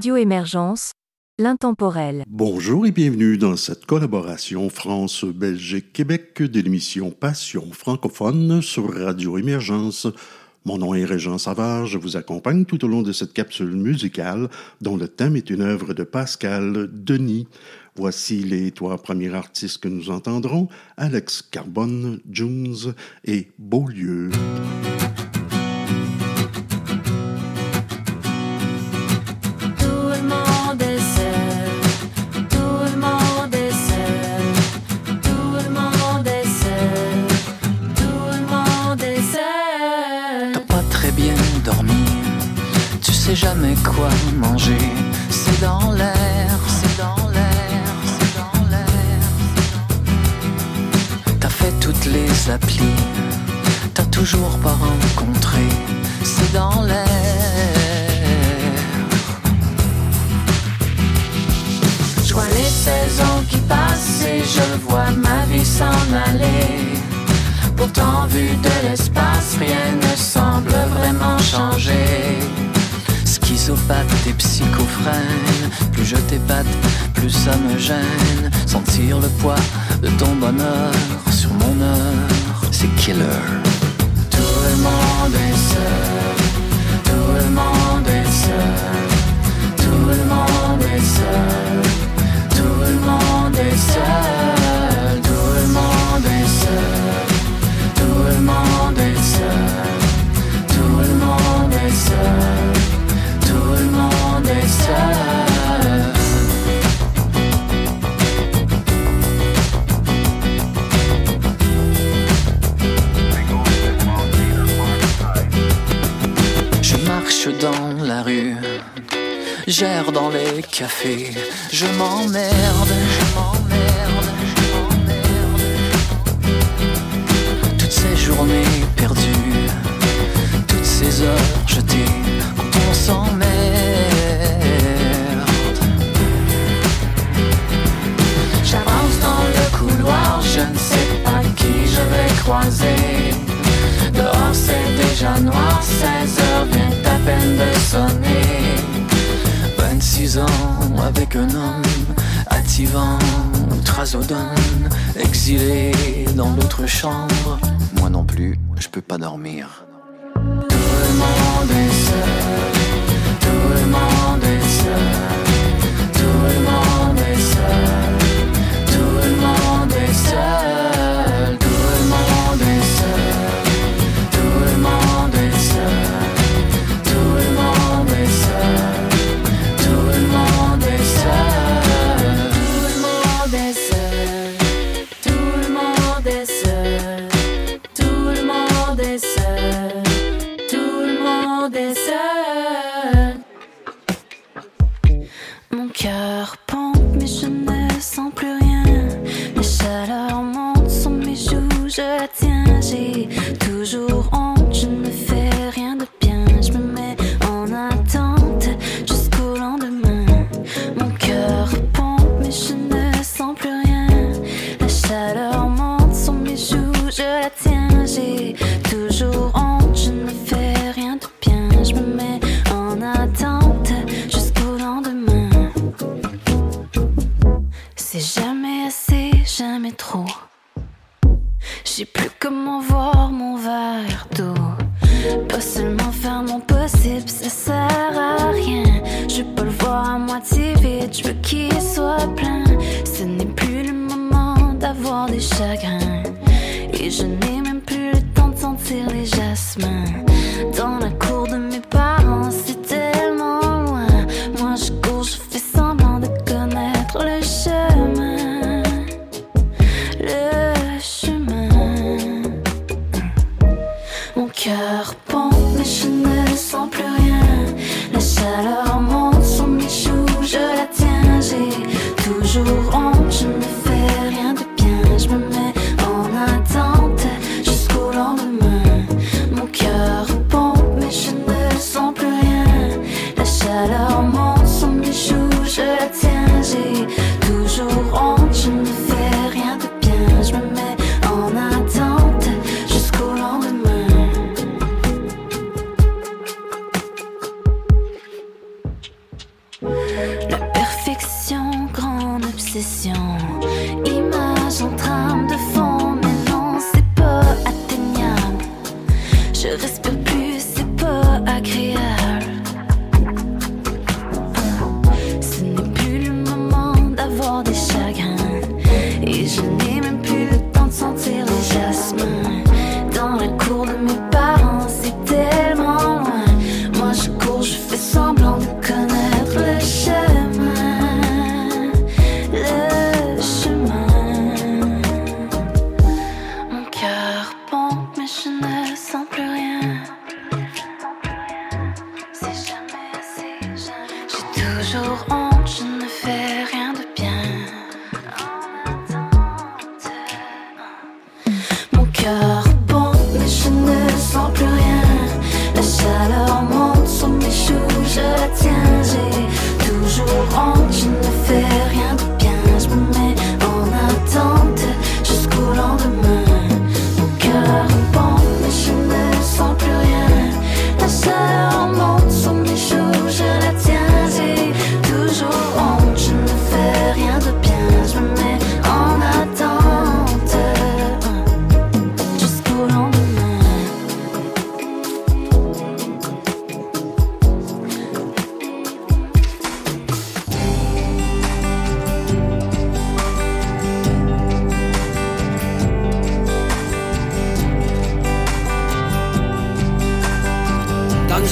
Radio Émergence, l'intemporel. Bonjour et bienvenue dans cette collaboration France-Belgique-Québec de l'émission Passion francophone sur Radio Émergence. Mon nom est Régent Savard, je vous accompagne tout au long de cette capsule musicale dont le thème est une œuvre de Pascal Denis. Voici les trois premiers artistes que nous entendrons, Alex Carbone, Jones et Beaulieu. T'as toujours pas rencontré. C'est dans l'air. Je vois les saisons qui passent et je vois ma vie s'en aller. Pourtant, vu de l'espace, rien ne semble vraiment changer schizopathe et psychophrène. Plus je t'épate, plus ça me gêne. Sentir le poids de ton bonheur sur mon heure, c'est killer. Tout le monde est seul, tout le monde est seul, tout le monde est seul, tout le monde est seul, tout le monde est seul, tout le monde est seul, tout le monde est seul. Je marche dans la rue, j'erre dans les cafés, je m'emmerde, je m'emmerde, je m'emmerde. Toutes ces journées perdues, toutes ces heures jetées, quand on s'emmerde. je ne sais pas qui je vais croiser. Dehors c'est déjà noir, 16 heures vient à peine de sonner. 26 ans avec un homme attivant, trazodone, exilé dans l'autre chambre. Moi non plus, je peux pas dormir. Tout le monde est seul,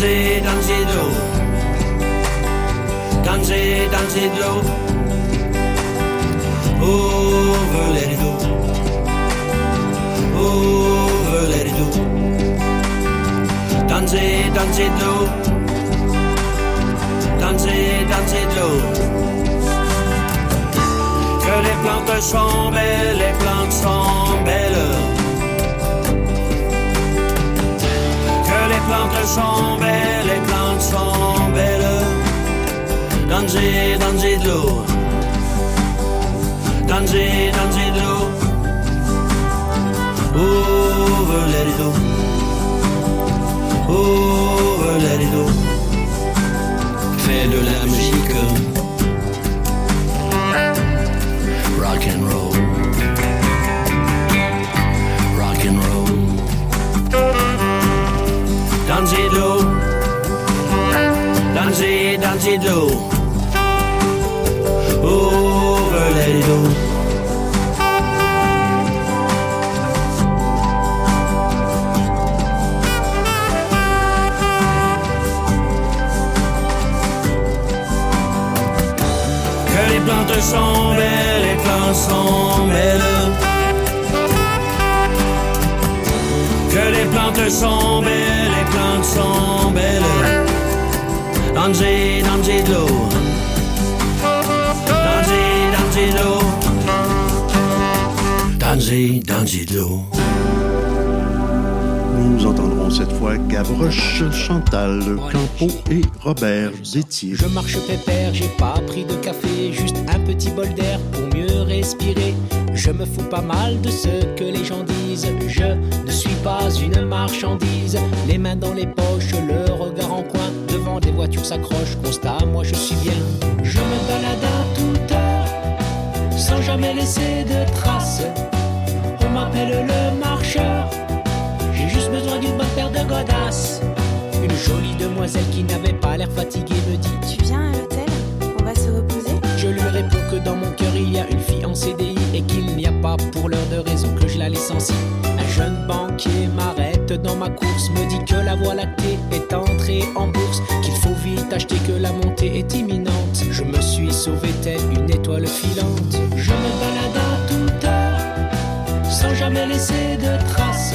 Danger, danger de l'eau. Danger, danger de l'eau. Over, let it go. Over, let it go. Danger, danger de l'eau. Danger, danger de l'eau. Que les plantes sont belles, les plantes sont belles. Plantes sont belles, les plantes sont belles. Danger, danger de l'eau. Danger, danger de l'eau. It go. Over, let it go. Fais de la musique. Danger, danger de. Que les plantes sont belles, les plantes sont belles. Que les plantes sont belles, les plantes sont belles. Danger, danger de l'eau. Danger, danger de l'eau. Danger, danger de l'eau. Nous entendrons cette fois Gavroche, Chantal, Campo et Robert Détier. Je marche pépère, j'ai pas pris de café, juste un petit bol d'air pour mieux respirer. Je me fous pas mal de ce que les gens disent. Je ne suis pas une marchandise. Les mains dans les poches, le regard en coin. Des voitures s'accrochent, constat, moi je suis bien. Je me balade à toute heure, sans jamais laisser de traces. On m'appelle le marcheur. J'ai juste besoin d'une bonne paire de godasses. Une jolie demoiselle qui n'avait pas l'air fatiguée me dit Tu viens à l'hôtel? On va se reposer? Je lui réponds que dans mon cœur il y a une fille en CDI et qu'il n'y a pas pour l'heure de raison que je la licencie. Un jeune banquier m'arrête dans ma course, me dit que la voie lactée est entrée en bourse, qu'il faut vite acheter que la montée est imminente. Je me suis sauvé telle une étoile filante. Je me balade à toute heure, sans jamais laisser de traces.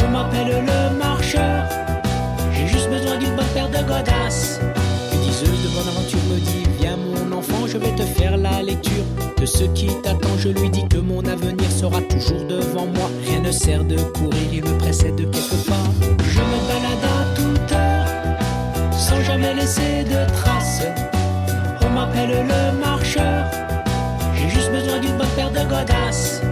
On m'appelle le marcheur, j'ai juste besoin d'une bonne paire de godasses. Une diseuse de bonne aventure me dit je vais te faire la lecture de ce qui t'attend. Je lui dis que mon avenir sera toujours devant moi. Rien ne sert de courir, il me précède de quelque part. Je me balade à toute heure, sans jamais laisser de traces. On m'appelle le marcheur, j'ai juste besoin d'une bonne paire de godasses.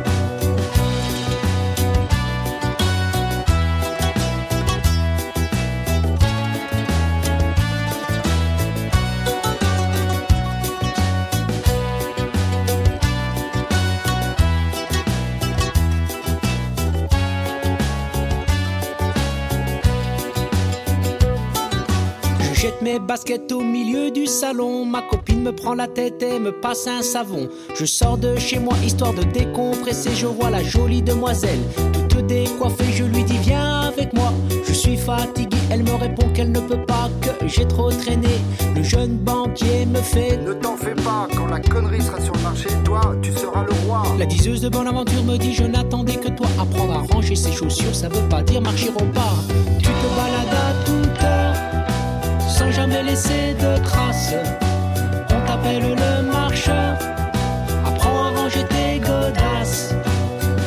Baskets au milieu du salon. Ma copine me prend la tête et me passe un savon. Je sors de chez moi histoire de décompresser. Je vois la jolie demoiselle toute décoiffée. Je lui dis viens avec moi. Je suis fatigué. Elle me répond qu'elle ne peut pas, que j'ai trop traîné. Le jeune banquier me fait Ne t'en fais pas, quand la connerie sera sur le marché, toi, tu seras le roi. La diseuse de bonne aventure me dit je n'attendais que toi. Apprendre à ranger ses chaussures, ça veut pas dire marcher au pas. Tu te balades jamais laisser de traces. On t'appelle le marcheur. Apprends à ranger tes godasses.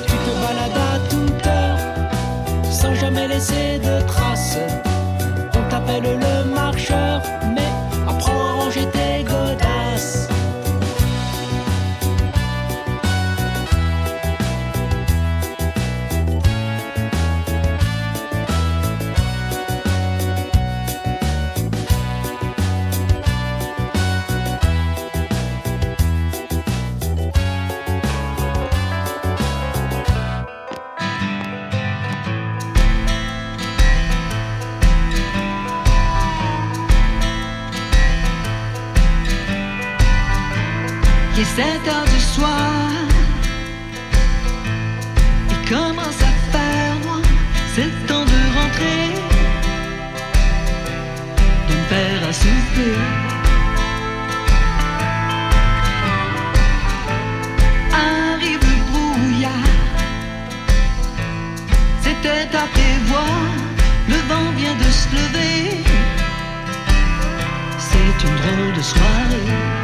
Tu te balades à toute heure sans jamais laisser de traces. On t'appelle le marcheur, 7 heures du soir. Il commence à faire noir. C'est le temps de rentrer. De me faire à souper. Arrive le brouillard. C'était à prévoir. Le vent vient de se lever. C'est une drôle de soirée.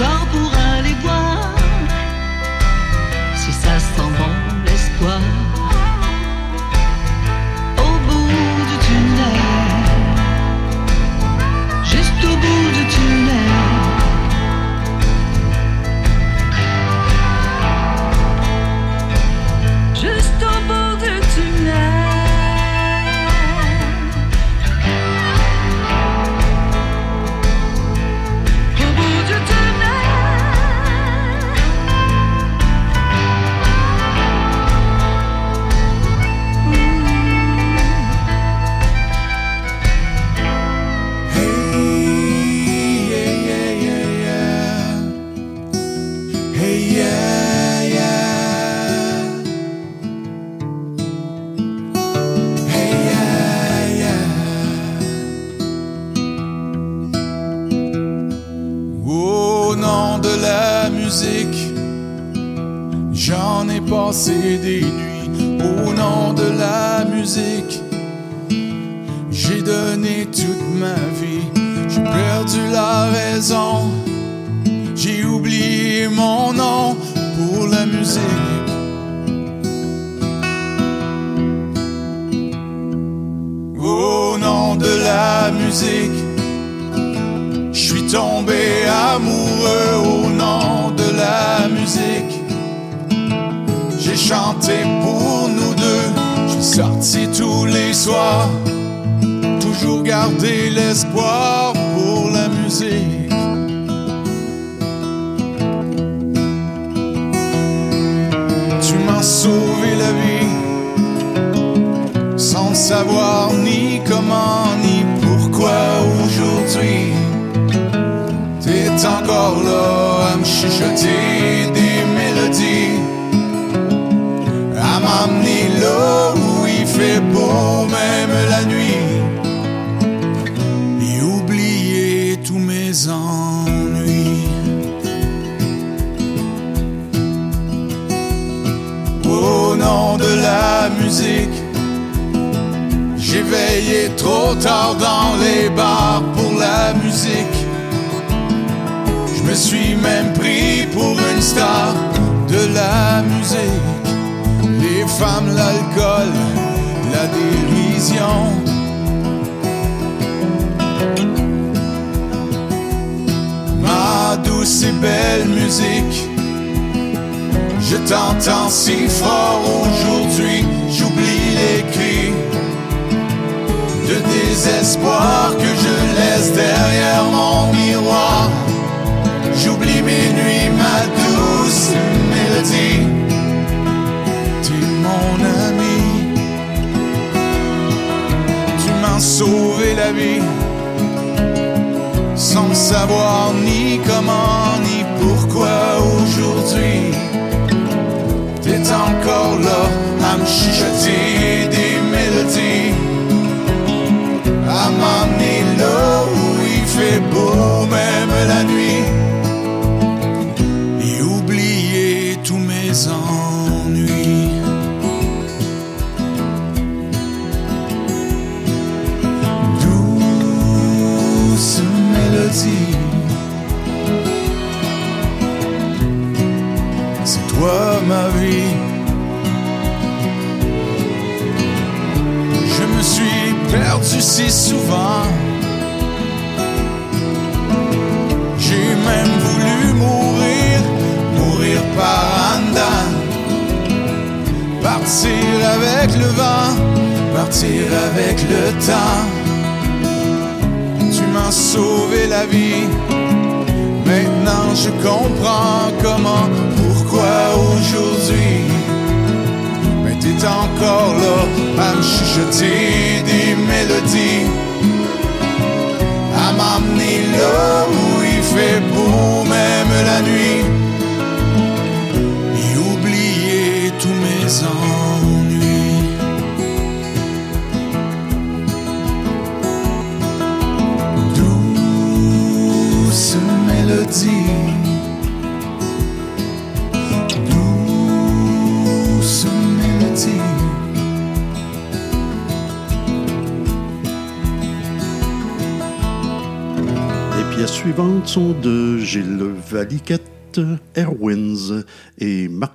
Je sors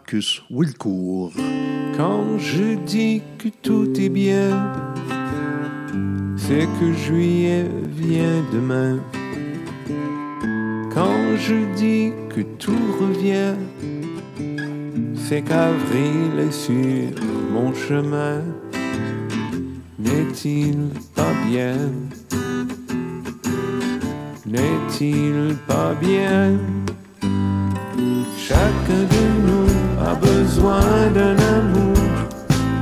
Marcus Wilcourt. Quand je dis que tout est bien, c'est que juillet vient demain. Quand je dis que tout revient, c'est qu'avril est sur mon chemin. N'est-il pas bien? N'est-il pas bien? besoin d'un amour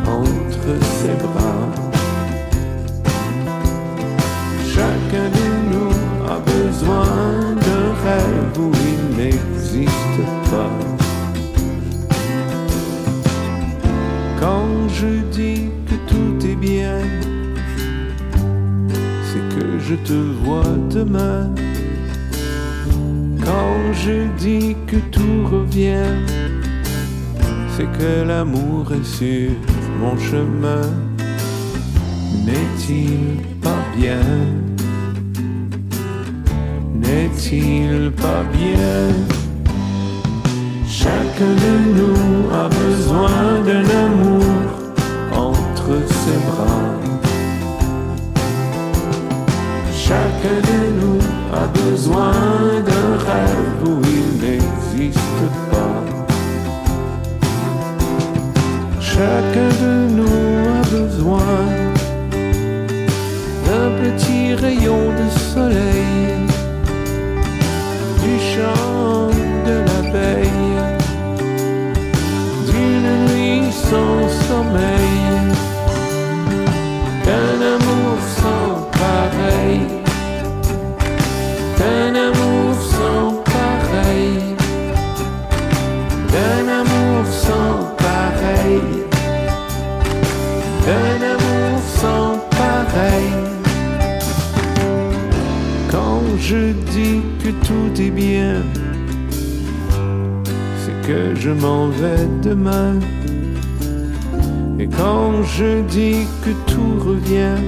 entre ses bras. Chacun de nous a besoin d'un rêve où il n'existe pas. Quand je dis que tout est bien, c'est que je te vois demain. Quand je dis que tout revient, c'est que l'amour est sur mon chemin. N'est-il pas bien? N'est-il pas bien? Chacun de nous a besoin d'un amour entre ses bras. Chacun de nous a besoin d'un rêve où il n'existe pas. Chacun de nous a besoin d'un petit rayon de soleil, du chant de l'abeille, d'une nuit sans sommeil. Je dis que tout est bien, c'est que je m'en vais demain. Et quand je dis que tout revient,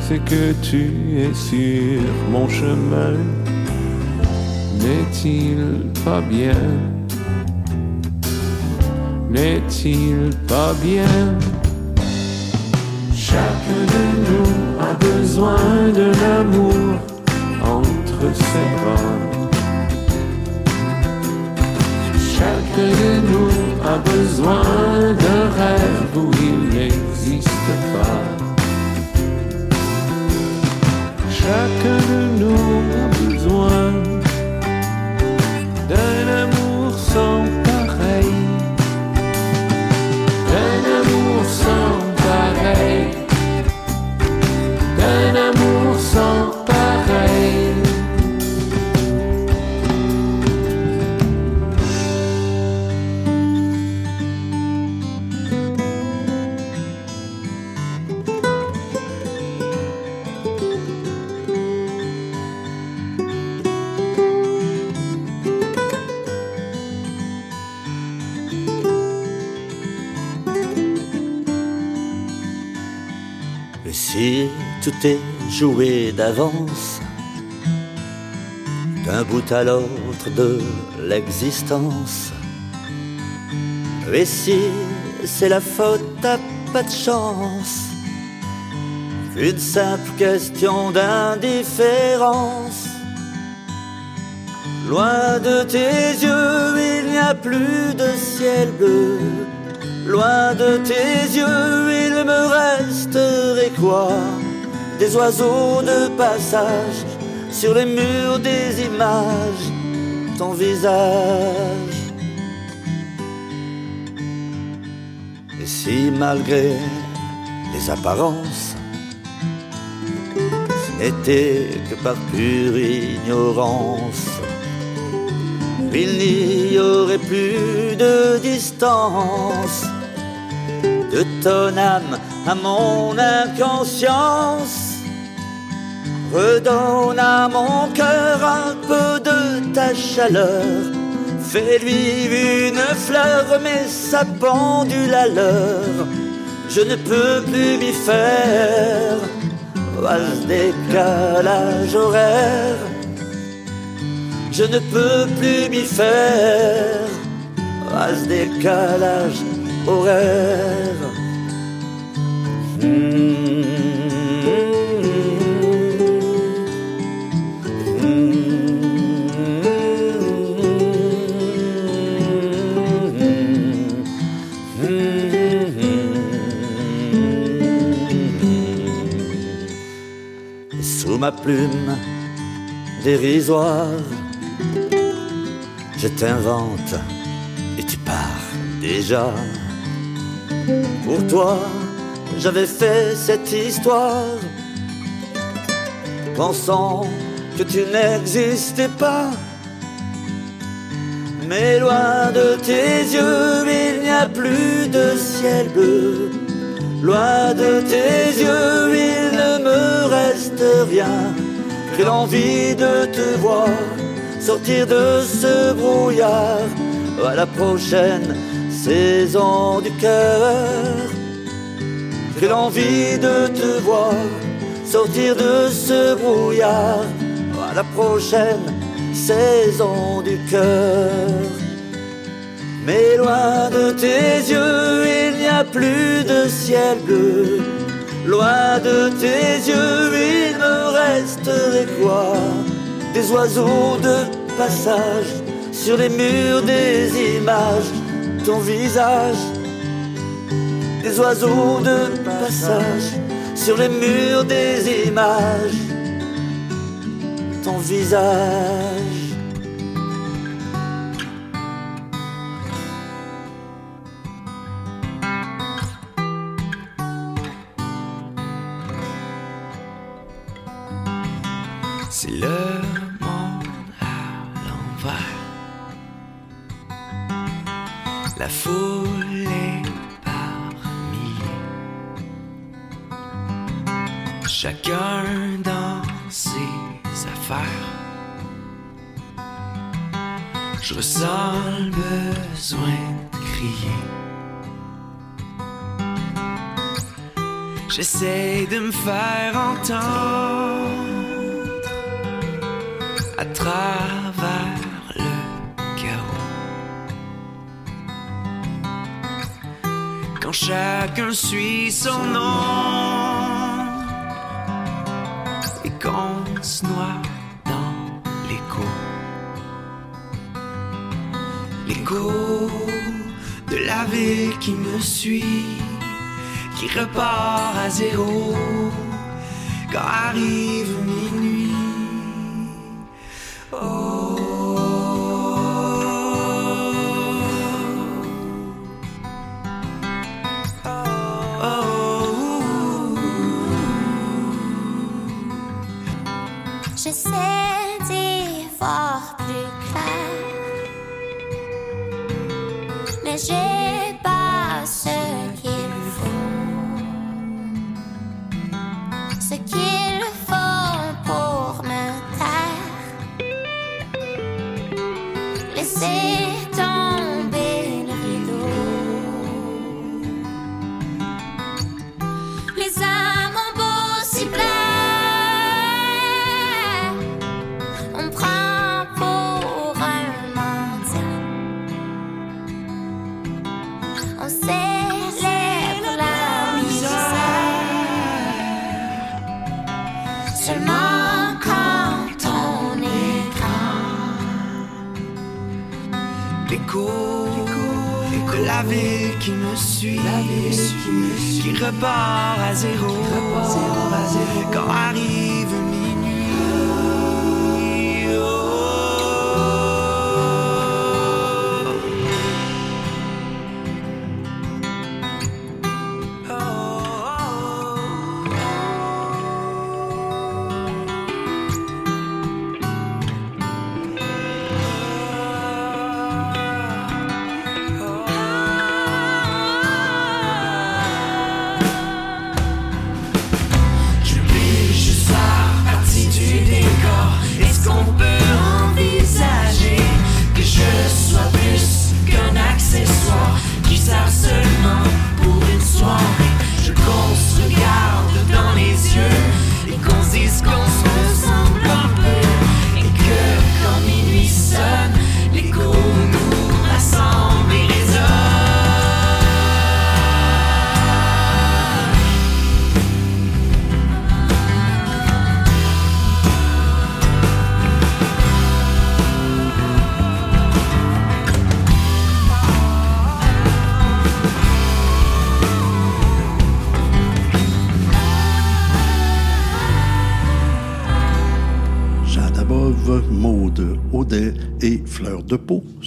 c'est que tu es sur mon chemin. N'est-il pas bien? N'est-il pas bien? Chacun de nous a besoin de l'amour entre ses bras. Chacun de nous a besoin d'un rêve où il n'existe pas. Chacun de nous a tout est joué d'avance, d'un bout à l'autre de l'existence, et si c'est la faute à pas de chance, une simple question d'indifférence. Loin de tes yeux, il n'y a plus de ciel bleu. Loin de tes yeux, il me resterait quoi? Des oiseaux de passage sur les murs des images, ton visage. Et si malgré les apparences, ce n'était que par pure ignorance, il n'y aurait plus de distance de ton âme à mon inconscience. Redonne à mon cœur un peu de ta chaleur. Fais-lui une fleur, mais sa pendule à l'heure. Je ne peux plus m'y faire à ce décalage horaire. Je ne peux plus m'y faire à ce décalage horaire. Et ma plume dérisoire, je t'invente et tu pars déjà. Pour toi, j'avais fait cette histoire, pensant que tu n'existais pas. Mais loin de tes yeux, il n'y a plus de ciel bleu. Loin de tes yeux, reste rien que l'envie de te voir sortir de ce brouillard à la prochaine saison du cœur. Que l'envie de te voir sortir de ce brouillard à la prochaine saison du cœur. Mais loin de tes yeux, il n'y a plus de ciel bleu. Loin de tes yeux, il me resterait quoi? Des oiseaux de passage sur les murs des images, ton visage. Des oiseaux de passage sur les murs des images, ton visage. foule par. Chacun dans ses affaires. Je ressens le besoin de crier. J'essaie de me faire entendre à travers quand chacun suit son nom et qu'on se noie dans l'écho. L'écho de la ville qui me suit, qui repart à zéro quand arrive minuit. Oh. j'essaie d'y voir plus clair. Mais j'ai pas ce qui me suit, la vie qui me suit, qui repart à zéro, zéro, à zéro. quand arrive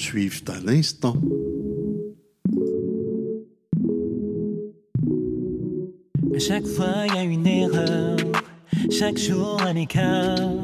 suivent à l'instant. Chaque fois, il y a une erreur, chaque jour un écart.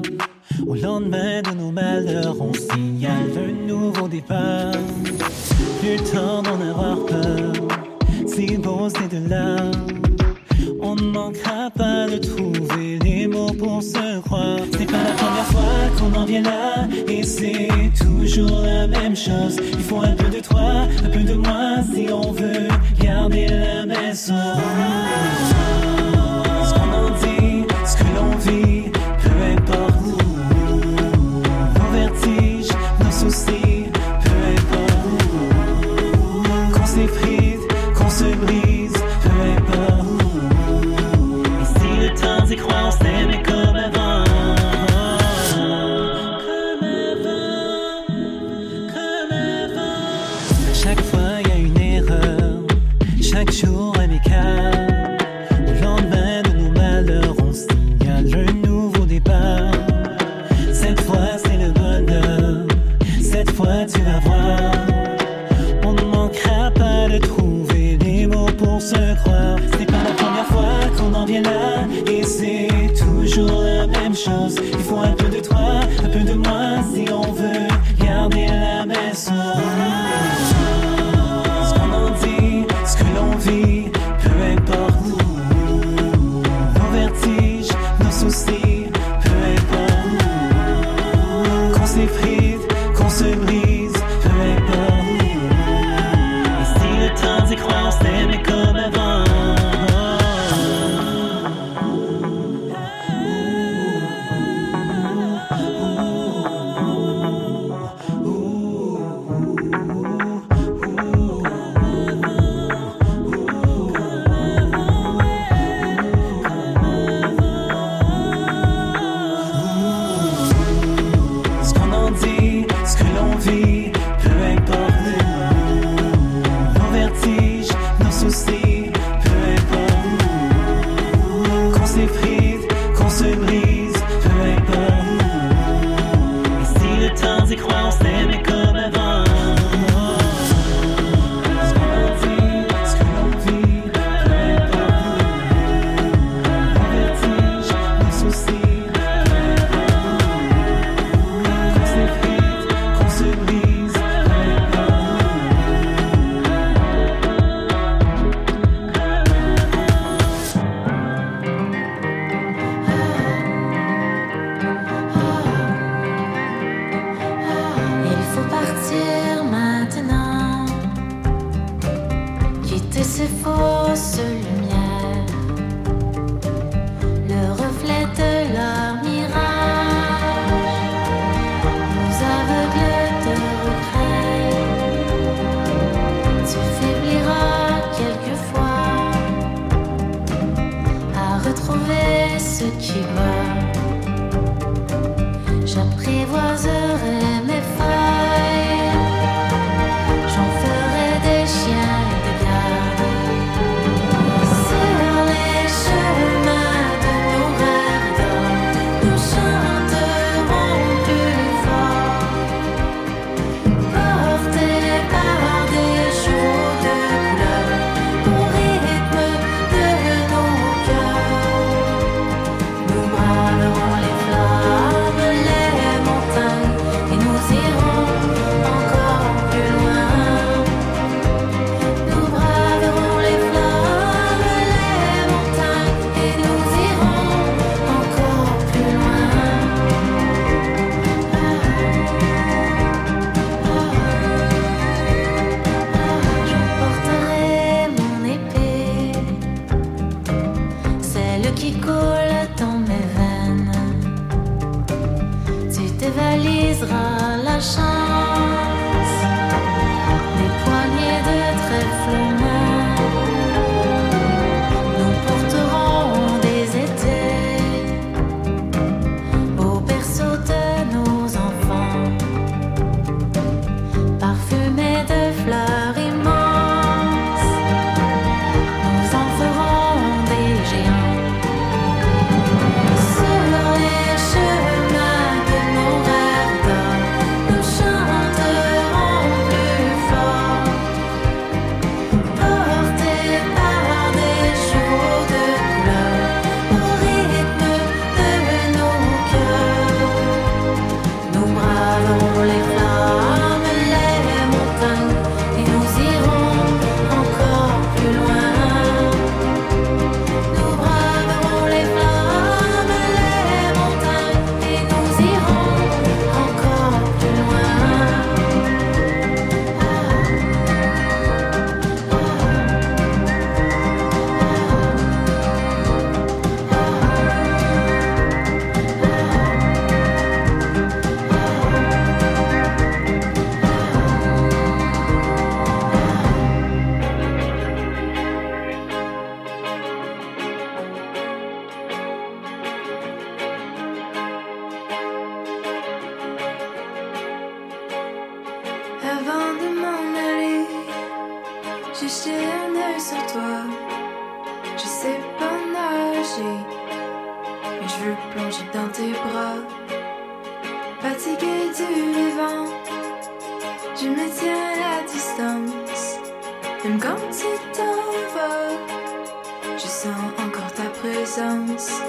close, let me sur toi. Je sais pas nager, mais je veux plonger dans tes bras. Fatigué du vivant, je me tiens à distance. Même quand tu t'en vas, je sens encore ta présence.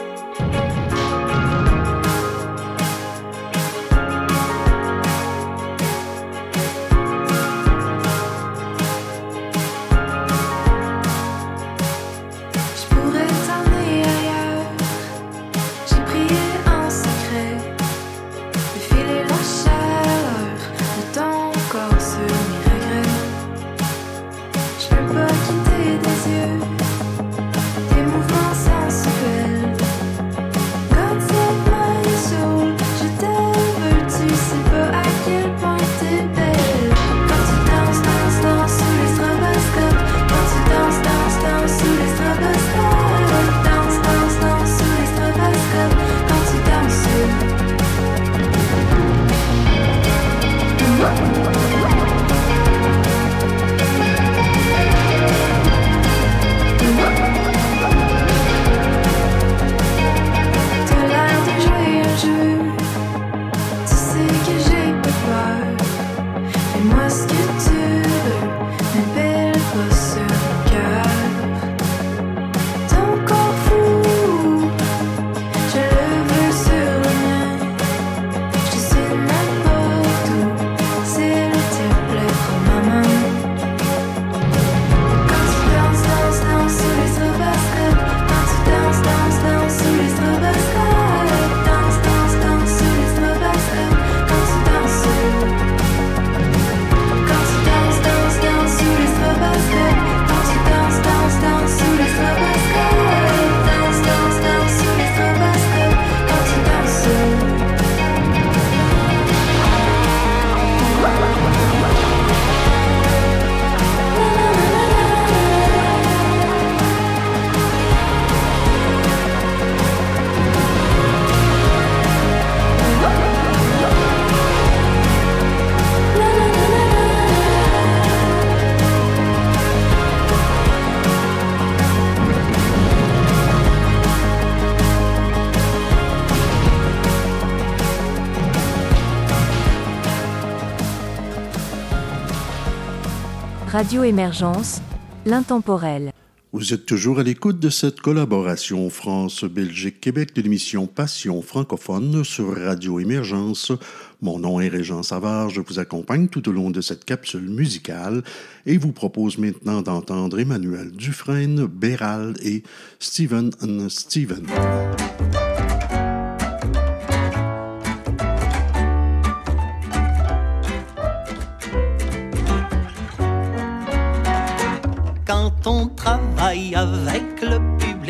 Radio Émergence, l'intemporel. Vous êtes toujours à l'écoute de cette collaboration France-Belgique-Québec de l'émission Passion francophone sur Radio Émergence. Mon nom est Régent Savard, je vous accompagne tout au long de cette capsule musicale et vous propose maintenant d'entendre Emmanuel Dufresne, Bérald et Steven Steven.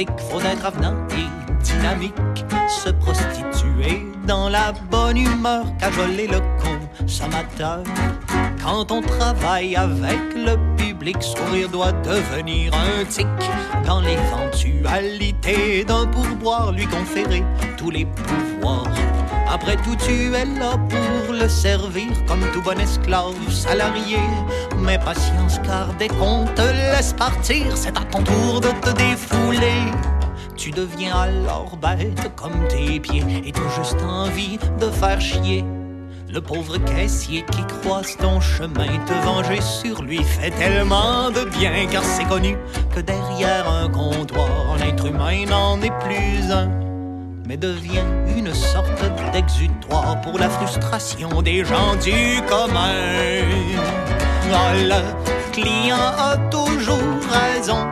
Public, faut être avenant et dynamique. Se prostituer dans la bonne humeur, cajoler le consommateur. Quand on travaille avec le public, sourire doit devenir un tic. Dans l'éventualité d'un pourboire, lui conférer tous les pouvoirs. Après tout, tu es là pour le servir comme tout bon esclave salarié. Mais patience, car dès qu'on te laisse partir, c'est à ton tour de te défouler. Tu deviens alors bête comme tes pieds et t'as juste envie de faire chier. Le pauvre caissier qui croise ton chemin, te venger sur lui fait tellement de bien, car c'est connu que derrière un comptoir, un humain n'en est plus un mais devient une sorte d'exutoire pour la frustration des gens du commun. Ah, le client a toujours raison,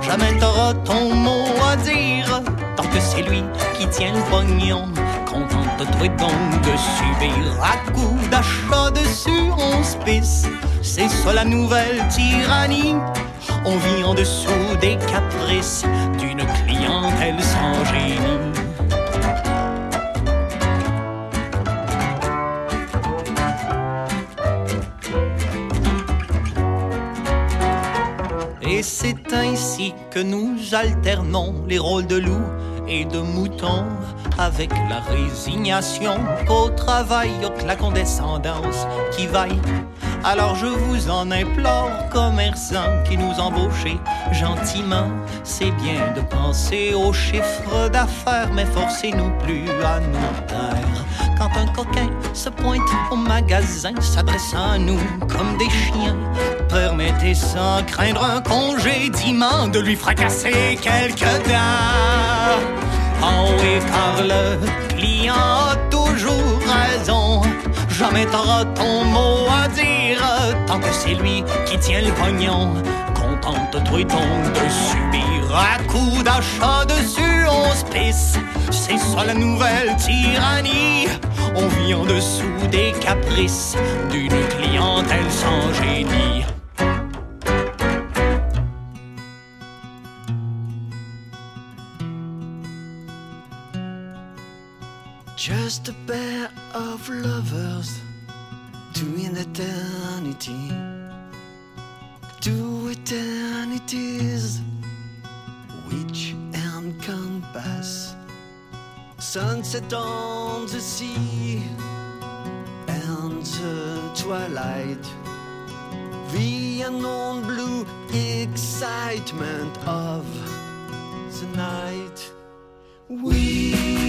jamais t'auras ton mot à dire, tant que c'est lui qui tient le pognon. Contente-toi donc de subir à coup d'achat dessus on se pisse. C'est ça la nouvelle tyrannie. On vit en dessous des caprices d'une clientèle sans génie. Et c'est ainsi que nous alternons les rôles de loup et de mouton avec la résignation qu'au travail, que la condescendance qui vaille Alors je vous en implore, commerçants qui nous embauchez gentiment. C'est bien de penser aux chiffres d'affaires, mais forcez-nous plus à nous taire. Quand un coquin se pointe au magasin, s'adressant à nous comme des chiens, permettez sans craindre un congédiement de lui fracasser quelques dents. Oh oui, car le client toujours raison. Jamais t'auras ton mot à dire tant que c'est lui qui tient le pognon. Contente-toi donc de subir à coup d'achat dessus on se pisse. C'est ça la nouvelle tyrannie. On vit en dessous des caprices d'une clientèle sans génie. Just a pair of lovers, two in eternity, two eternities, which and can pass. Sunset on the sea, and the twilight, the unknown blue excitement of the night. We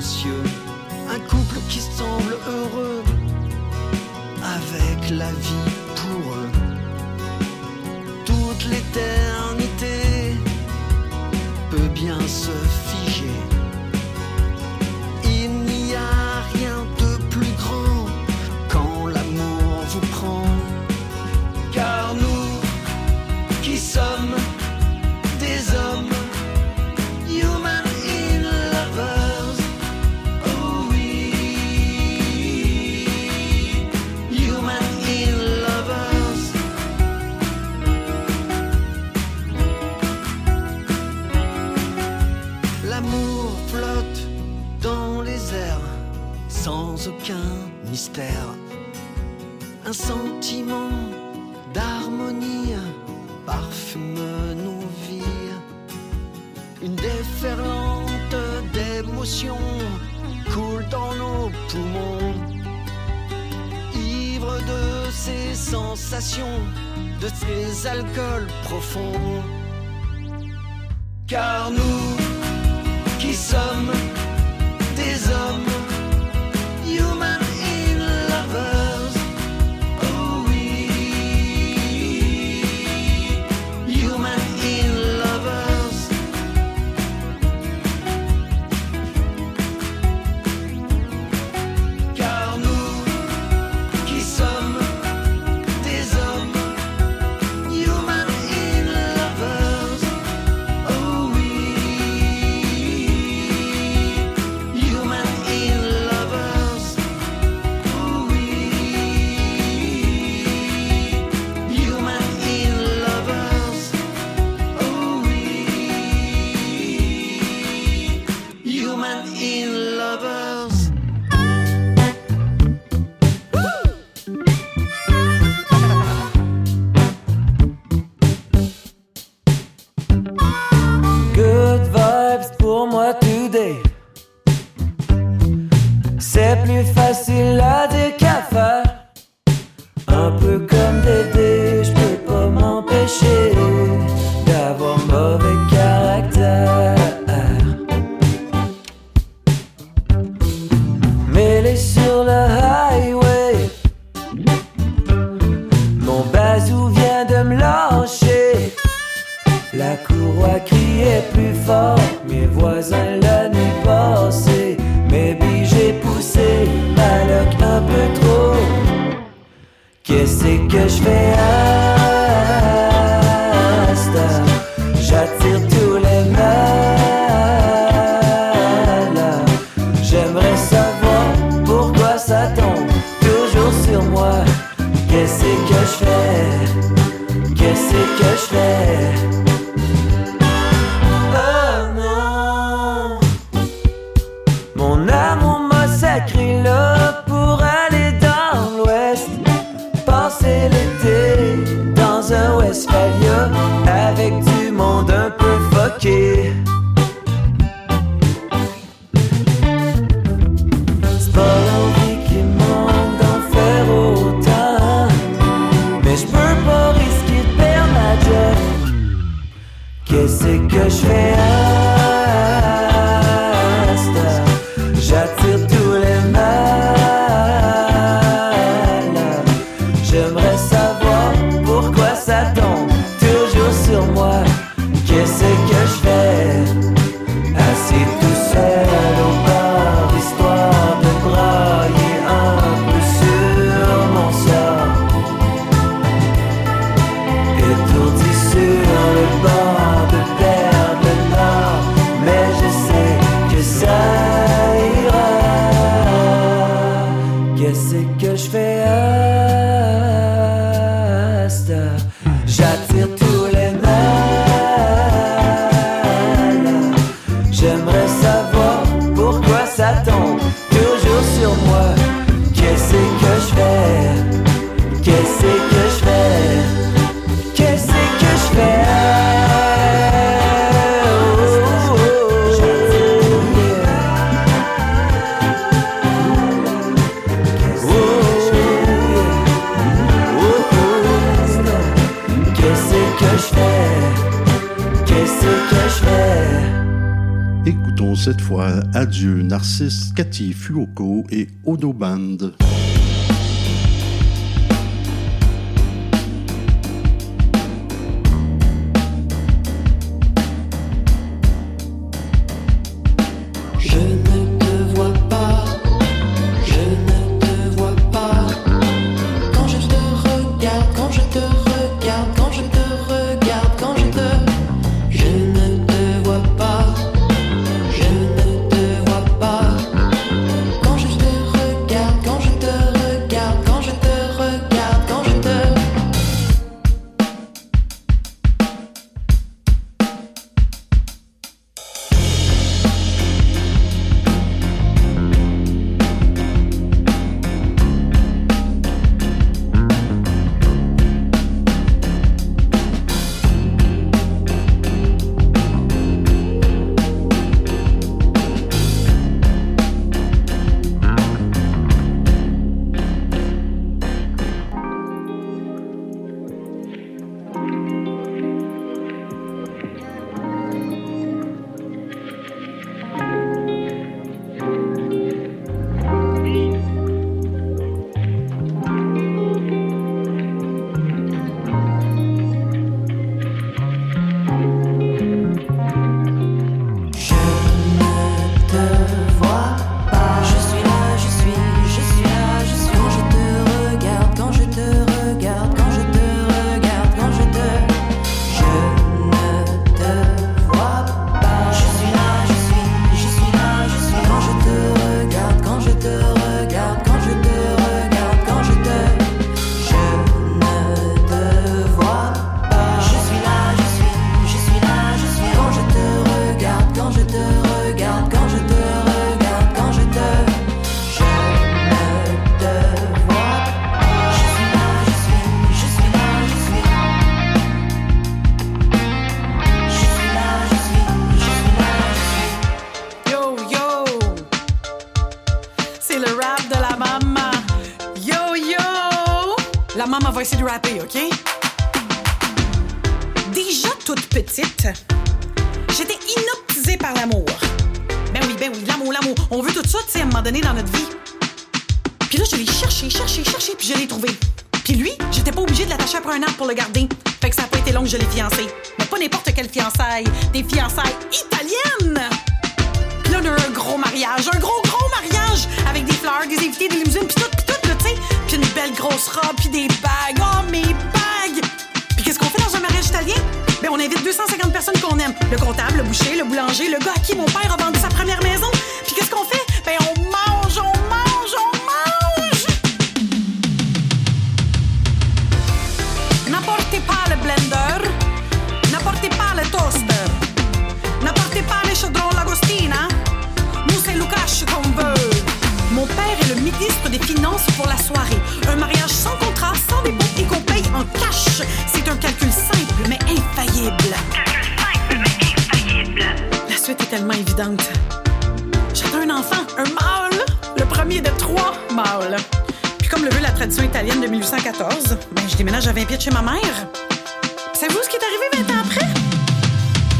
un couple qui semble heureux avec la vie pour eux. Toute l'éternité peut bien se cette fois Adieu Narcisse, Cathy Fuoco et Odoband. je l'ai fiancé. Mais pas n'importe quelle fiançaille, des fiançailles italiennes! Là, on a un gros mariage, un gros, gros mariage, avec des fleurs, des invités, des limousines, puis tout, puis tout, là, tu sais. Puis une belle grosse robe, puis des bagues, oh, mes bagues! Puis qu'est-ce qu'on fait dans un mariage italien? Ben, on invite 250 personnes qu'on aime. Le comptable, le boucher, le boulanger, le gars à qui mon ben, je déménage à 20 pieds de chez ma mère. Savez-vous ce qui est arrivé 20 ans après?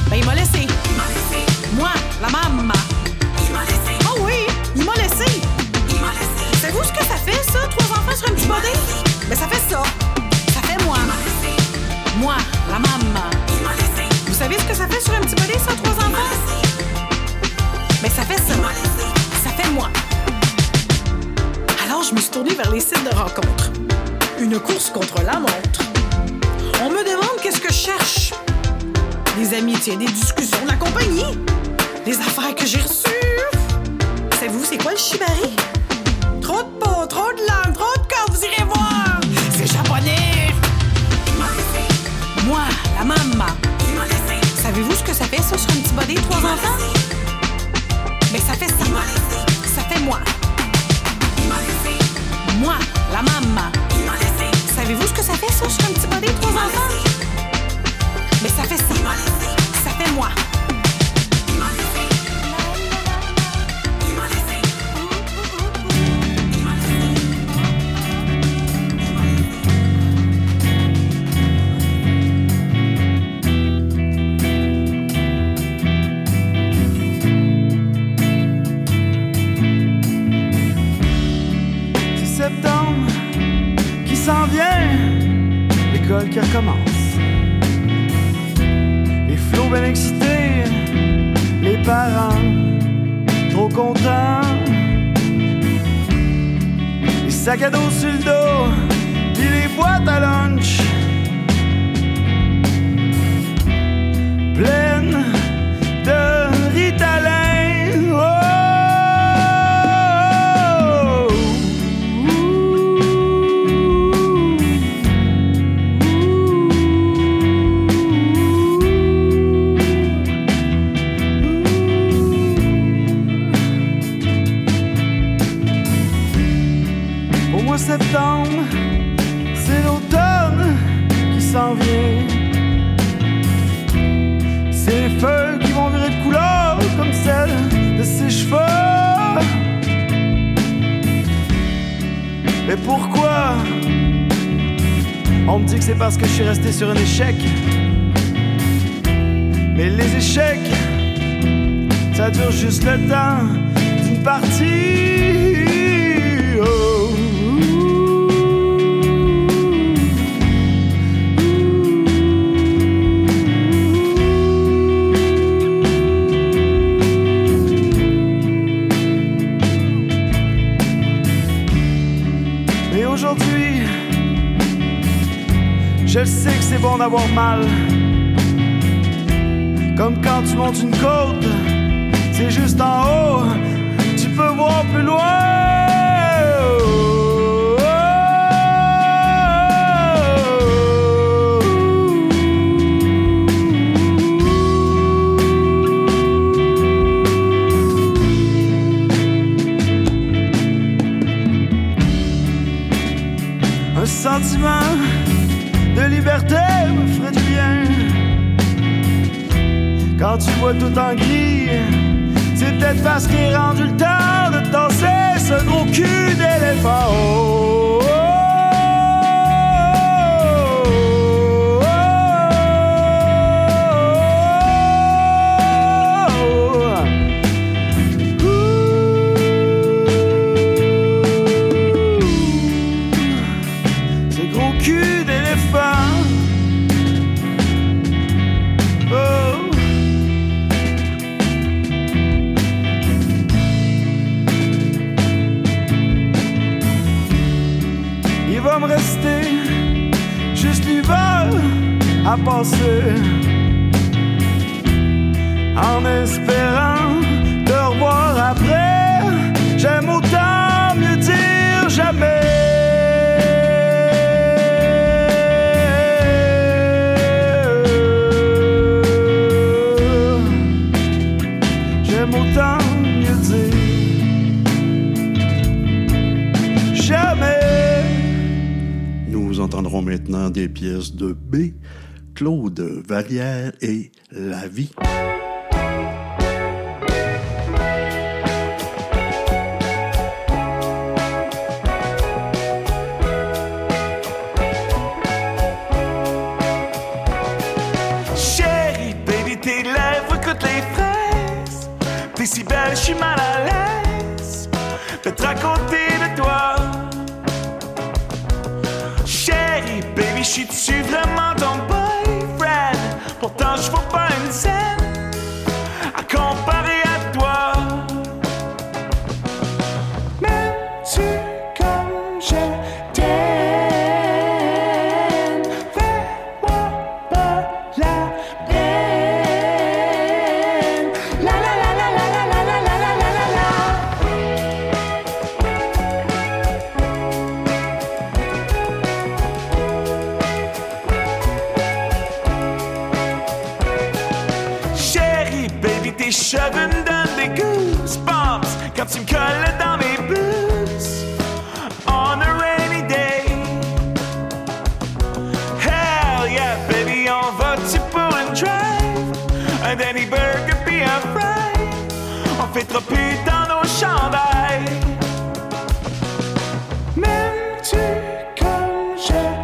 Ben, il m'a laissé. Il m'a laissé. Moi, la maman. Il m'a laissé. Oh oui, il m'a laissé. Il m'a laissé. Savez-vous ce que ça fait, ça, trois enfants sur un petit bordel? Ben, ça fait ça. Ça fait moi. Il laissé. Moi, la maman. Il m'a laissé. Vous savez ce que ça fait sur un petit bordel, ça, trois enfants? Il m'a laissé. Ben, ça fait ça. Ça fait moi. Alors, je me suis tournée vers les sites de rencontres. Une course contre la montre. On me demande qu'est-ce que je cherche. Des amitiés, des discussions, de la compagnie. Des affaires que j'ai reçues. Savez-vous, c'est quoi le shibari? Trop de peau, trop de langue, trop de corps, vous irez voir. C'est japonais. Moi, la maman. Savez-vous ce que ça fait, ça, sur un petit body, trois enfants? Mais ça fait ça. Ça fait moi. Moi, la maman. Que ça fait, ça, sur un petit body, trois enfants? Mais ça fait ça. Ça fait moi. Les sacs d'une partie. Oh. Mais aujourd'hui, je sais que c'est bon d'avoir mal. Comme quand tu montes une côte, juste en haut, tu peux voir plus loin. Un sentiment de liberté me ferait du bien. Quand tu vois tout en gris, c'est peut-être parce qu'il est rendu le temps de danser ce gros cul d'éléphant. À passer en espérant te revoir après. J'aime autant mieux dire jamais. J'aime autant mieux dire jamais. Nous entendrons maintenant des pièces de B, Claude Vallière et La vie. share.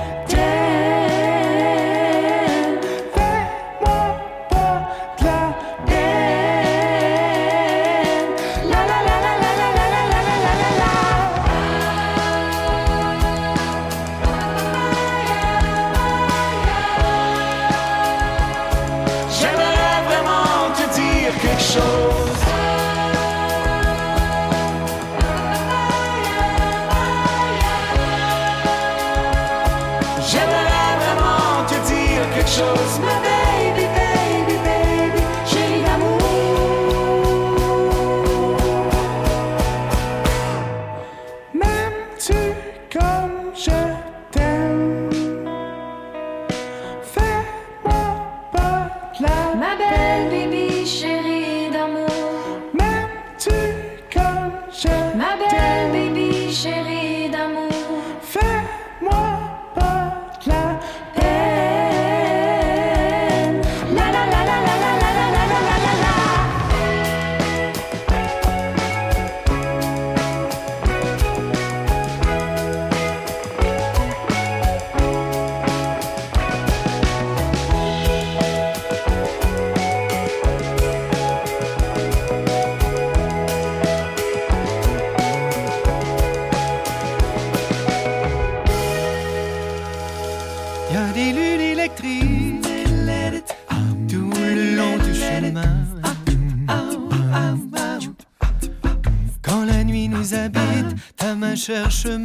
Cherche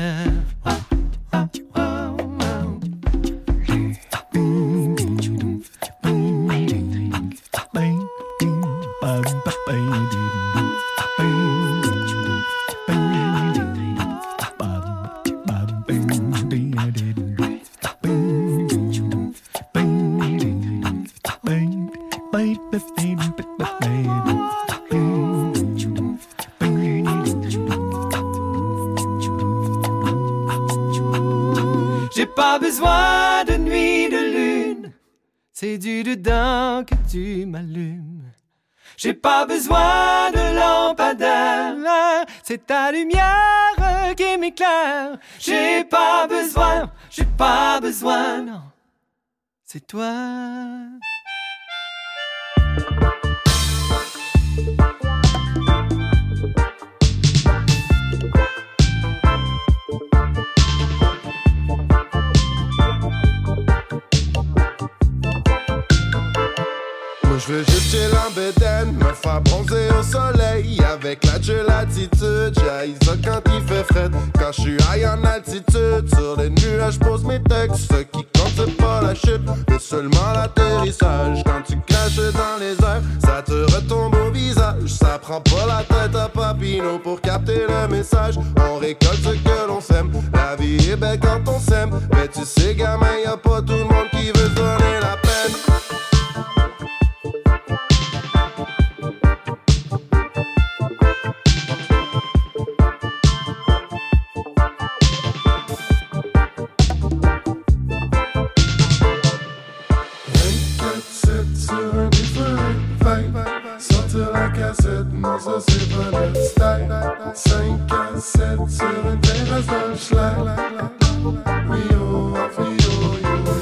yeah. Du dedans que tu m'allumes. J'ai pas besoin de lampadaire, c'est ta lumière qui m'éclaire. J'ai pas besoin, j'ai pas besoin, non, c'est toi. Je veux juste chill en bedaine, me faire bronzer au soleil Avec la de latitude, j'haïs quand il fait frais. Quand je suis high en altitude, sur les nuages pose mes textes. Ce qui compte pas la chute, mais seulement l'atterrissage. Quand tu craches dans les airs, ça te retombe au visage. Ça prend pas la tête à Papineau pour capter le message. On récolte ce que l'on sème, la vie est belle quand on s'aime. Mais tu sais gamin, y a pas tout le monde qui veut donner la peine non, ça c'est pas notre style. 5 à 7 sur une terrasse le schlag. Oui, oh, oui, oh,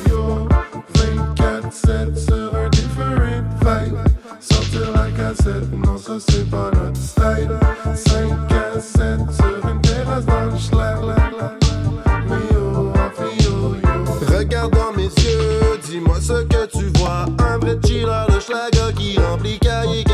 yo, yo. 24 7 sur un différent vibe. Sortir la cassette, non, ça c'est pas notre style. 5 à 7 sur une terrasse le schlag. Oui, oh, oui, oh, yo. Regarde dans mes yeux, dis-moi ce que tu vois. Un vrai chiller de schlager qui remplit cahier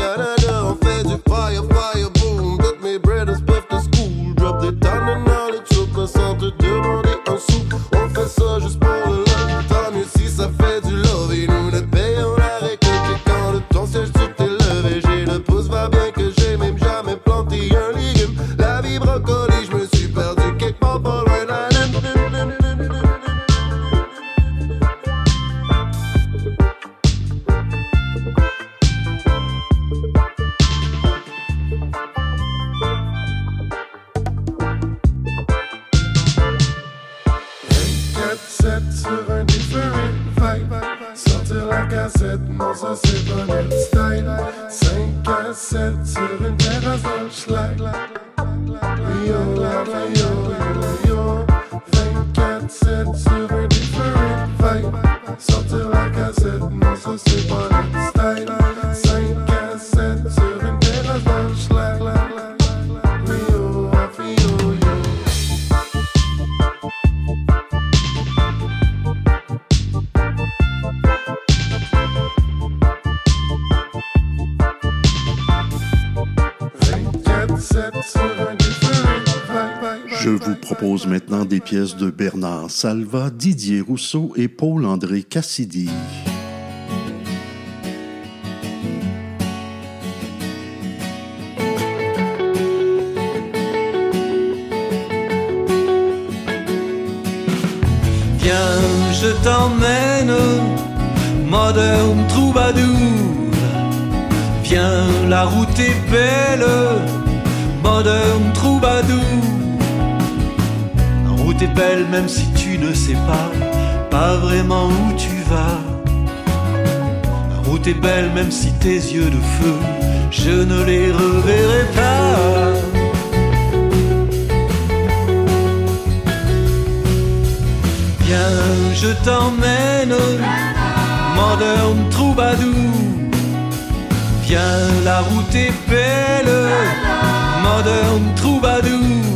Je vous propose maintenant des pièces de Bernard Salva, Didier Rousseau et Paul-André Cassidy. Viens, je t'emmène, moderne troubadour. Viens, la route est belle, moderne troubadour. Route est belle même si tu ne sais pas, pas vraiment où tu vas. La route est belle même si tes yeux de feu, je ne les reverrai pas. Viens, je t'emmène, moderne troubadour. Viens, la route est belle, moderne troubadour.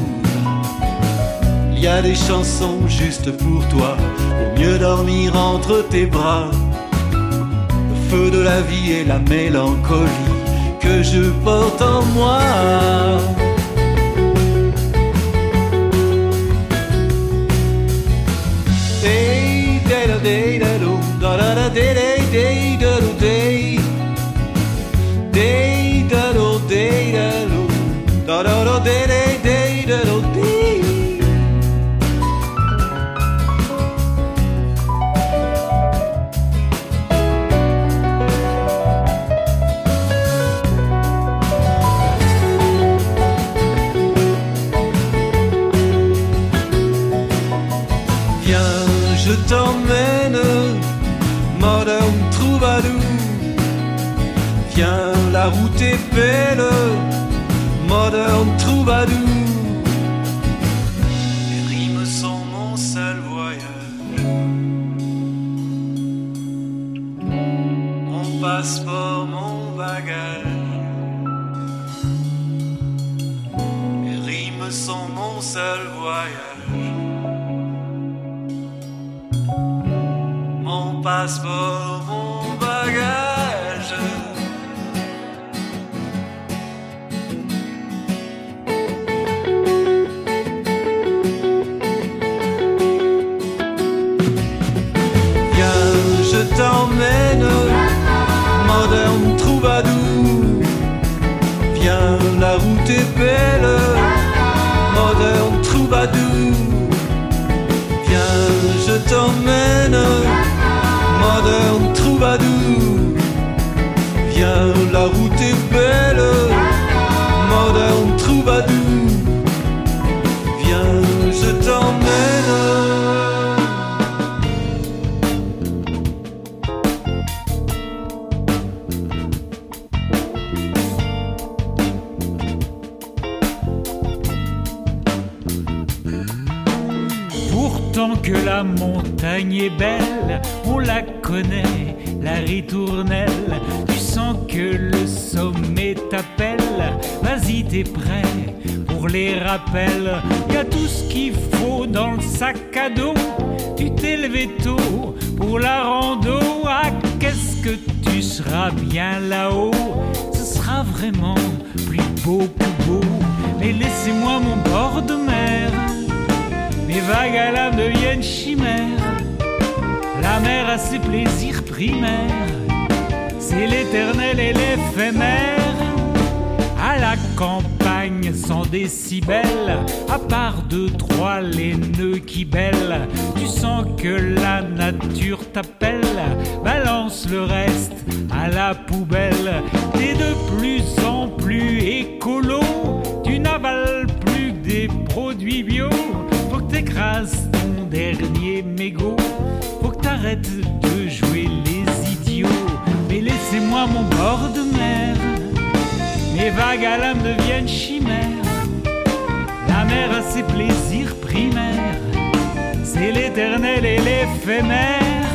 Il y a des chansons juste pour toi, pour mieux dormir entre tes bras. Le feu de la vie et la mélancolie que je porte en moi. Est belle, moderne troubadour. Pour les rappels. Y a tout ce qu'il faut dans le sac à dos. Tu t'es levé tôt pour la rando. Ah, qu'est-ce que tu seras bien là-haut? Ce sera vraiment plus beau que beau. Mais laissez-moi mon bord de mer. Mes vagues à l'âme deviennent chimères. La mer a ses plaisirs primaires. C'est l'éternel et l'éphémère. À la campagne sans décibels, à part deux, trois, les nœuds qui bêlent. Tu sens que la nature t'appelle. Balance le reste à la poubelle. T'es de plus en plus écolo. Tu n'avales plus que des produits bio. Faut que t'écrases ton dernier mégot. Faut que t'arrêtes de jouer les idiots. Mais laissez-moi mon bord de mer. Mes vagues à l'âme deviennent chimères. La mer a ses plaisirs primaires. C'est l'éternel et l'éphémère.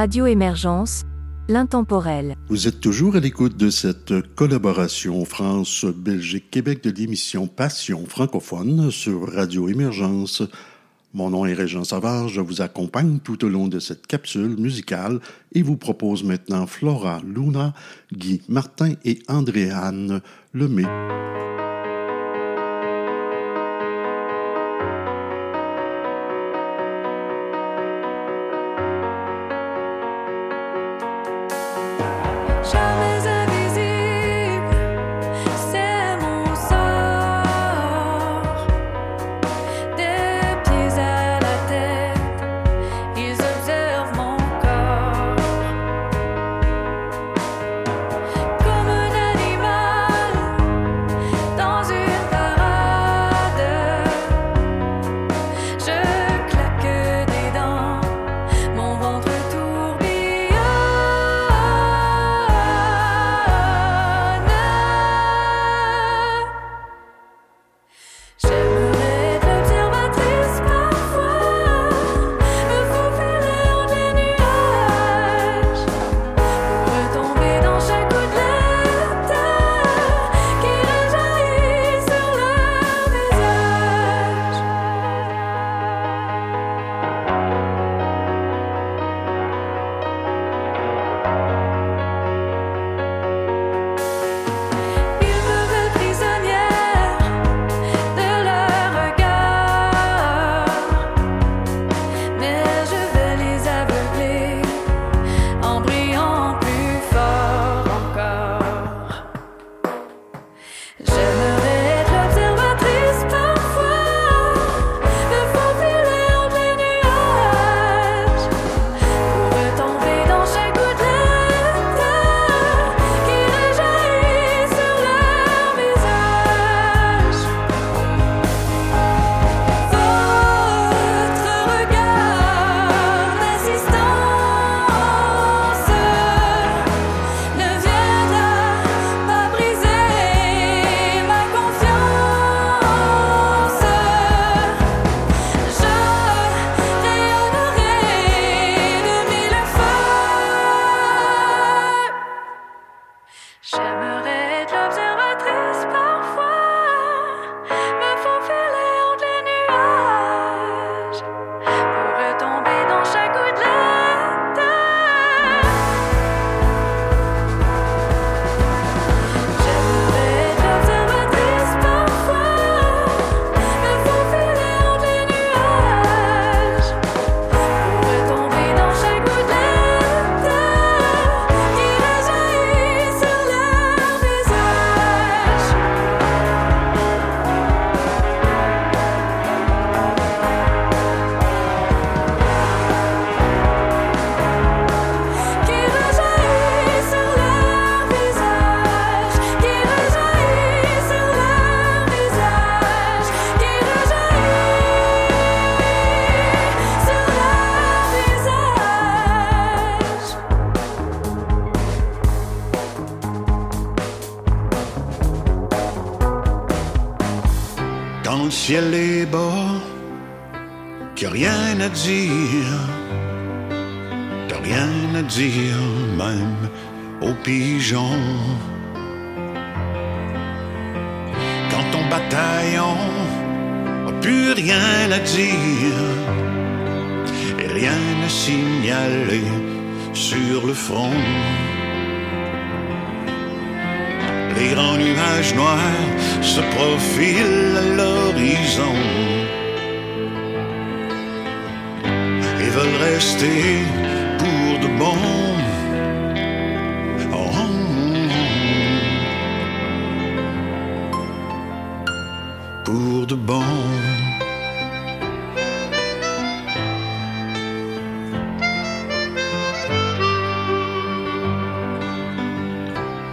Radio Émergence, l'intemporel. Vous êtes toujours à l'écoute de cette collaboration France-Belgique-Québec de l'émission Passion francophone sur Radio Émergence. Mon nom est Régent Savard, je vous accompagne tout au long de cette capsule musicale et vous propose maintenant Flora Luna, Guy Martin et Andréanne Lemay. Ciel est bas, a rien à dire,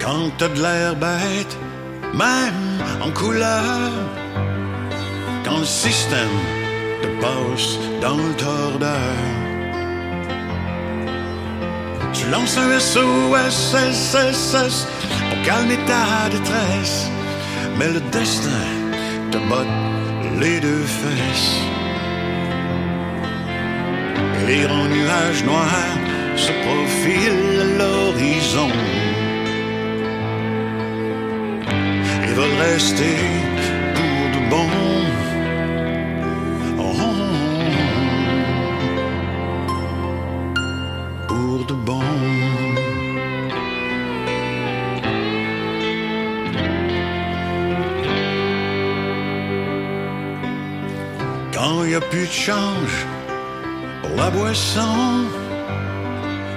Quand t'as de l'air bête, même en couleur, quand le système te passe dans le tordeur. Tu lances un SOS, SSS pour calmer ta détresse, mais le destin te botte les deux fesses. Et les grands nuages noirs se profilent à l'horizon. Veulent rester pour de bon. Oh, pour de bon. Quand il n'y a plus de change pour la boisson,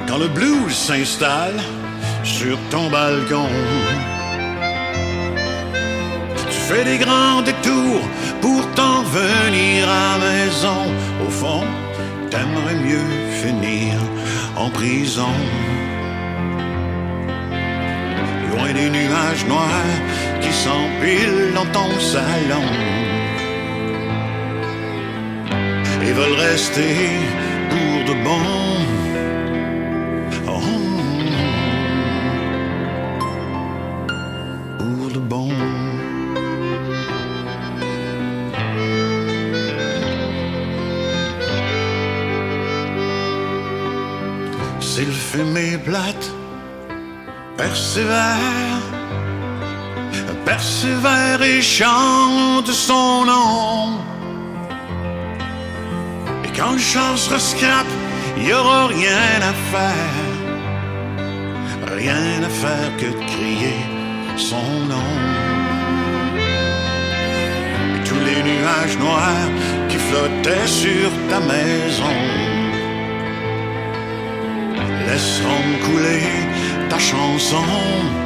quand le blues s'installe sur ton balcon, tu fais des grands détours pour t'en venir à maison. Au fond, t'aimerais mieux finir en prison. Loin des nuages noirs qui s'empilent dans ton salon et veulent rester pour de bon. Plate, persévère, persévère et chante son nom. Et quand le char sera scrap, il y aura rien à faire. Rien à faire que de crier son nom. Et tous les nuages noirs qui flottaient sur ta maison laisseront couler ta chanson.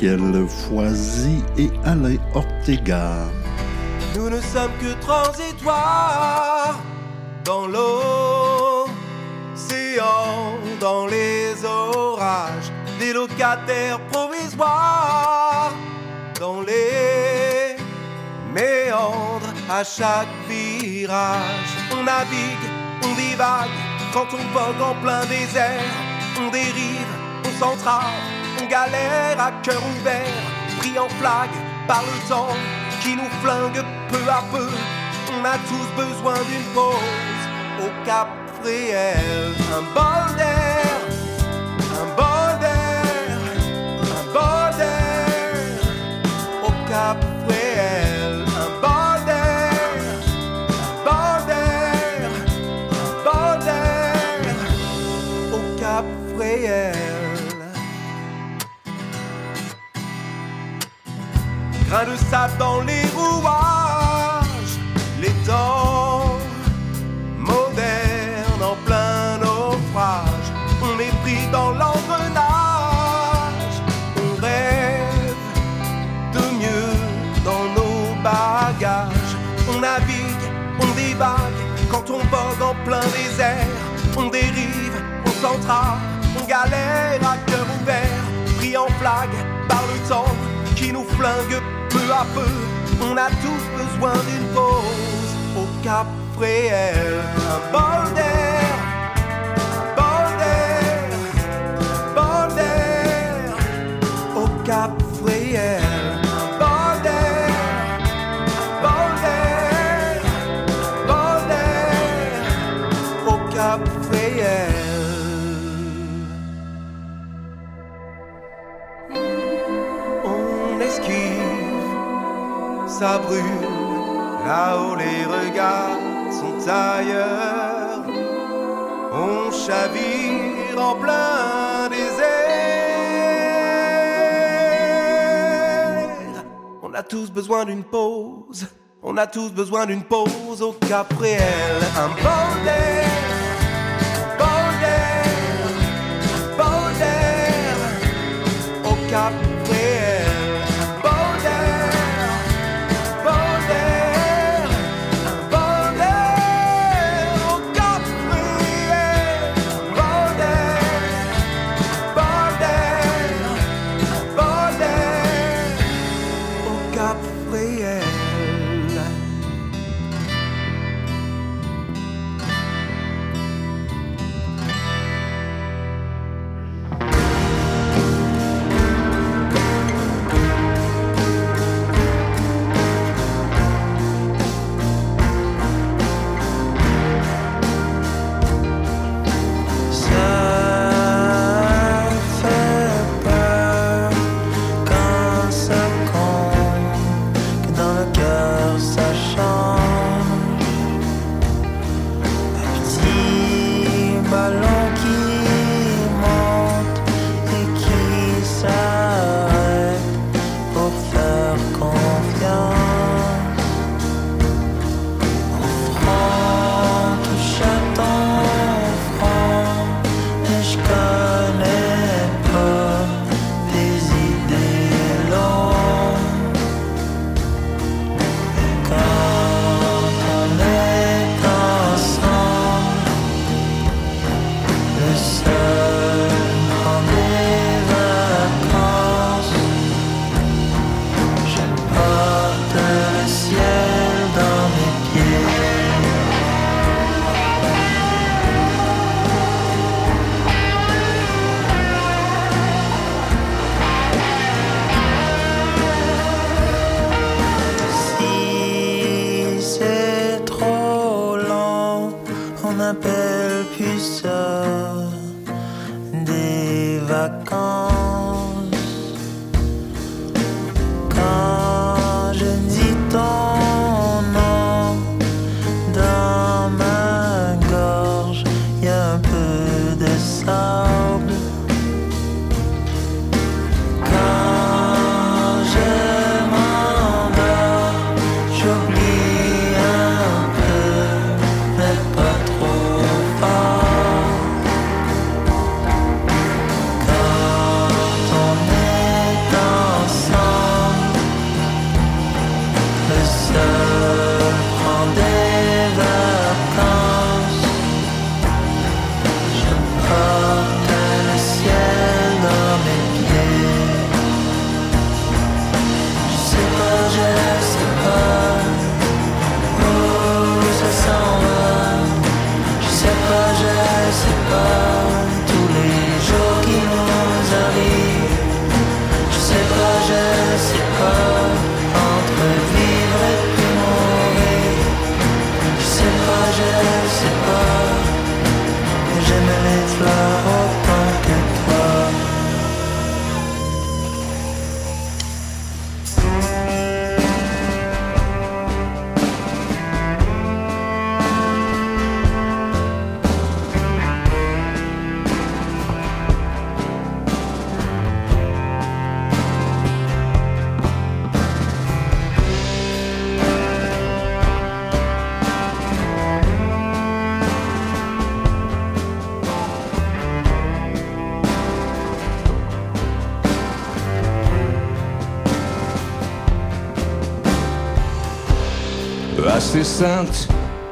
Ériquel Foisy et Alain Ortega. Nous ne sommes que transitoires dans l'océan, dans les orages, des locataires provisoires dans les méandres à chaque virage. On navigue, on divague quand on vogue en plein désert. On dérive, on s'entrave, galère à cœur ouvert, pris en flag par le temps qui nous flingue peu à peu. On a tous besoin d'une pause au cap réel. Un bol d'air, Grain de sable dans les rouages, flingue peu à peu. On a tous besoin d'une pause au cap réel. Un bol d'air, un bol d'air, un bol d'air au cap réel. Ça brûle, là où les regards sont ailleurs. On chavire en plein désert. On a tous besoin d'une pause, on a tous besoin d'une pause au cap réel. Un d'air au cap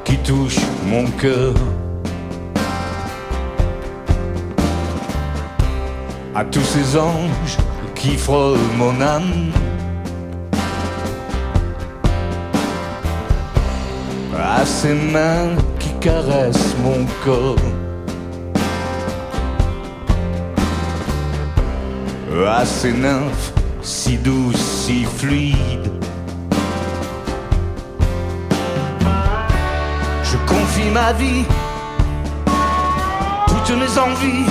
qui touche mon cœur. À tous ces anges qui frôlent mon âme. À ces mains qui caressent mon corps. À ces nymphes si douces, si fluides. Ma vie, toutes mes envies.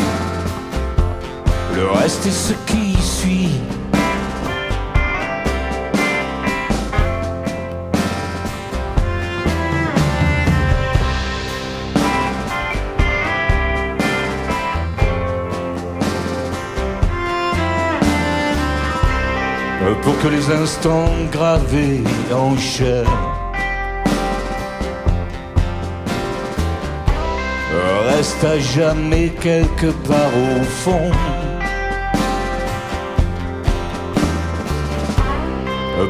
Le reste est ce qui suit. Euh, Pour que les instants gravés en chair restent à jamais quelque part au fond.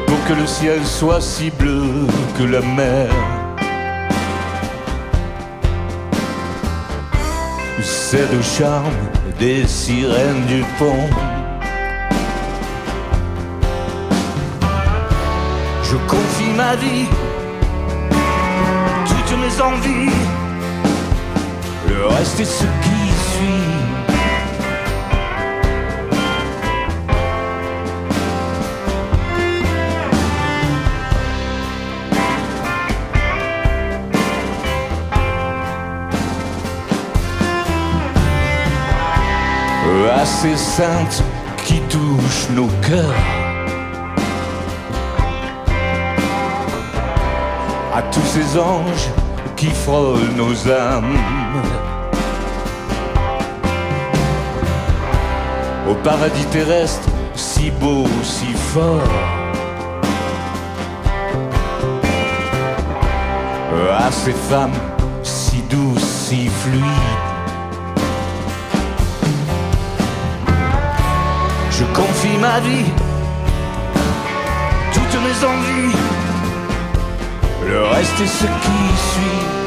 Pour que le ciel soit si bleu que la mer cède au charme des sirènes du pont. Je confie ma vie, toutes mes envies, le reste est ce qui. Assez sainte qui touche nos cœurs. à tous ces anges qui frôlent nos âmes. Au paradis terrestre, si beau, si fort. À ces femmes si douces, si fluides. Je confie ma vie, toutes mes envies. Le reste est ce qui suit.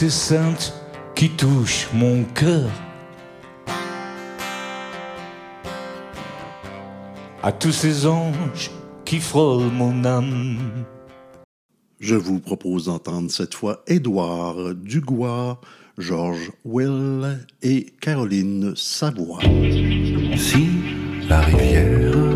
pensée sainte qui touche mon cœur. À tous ces anges qui frôlent mon âme. Je vous propose d'entendre cette fois Édouard Dugois, Georges Will et Caroline Savoie. Si la rivière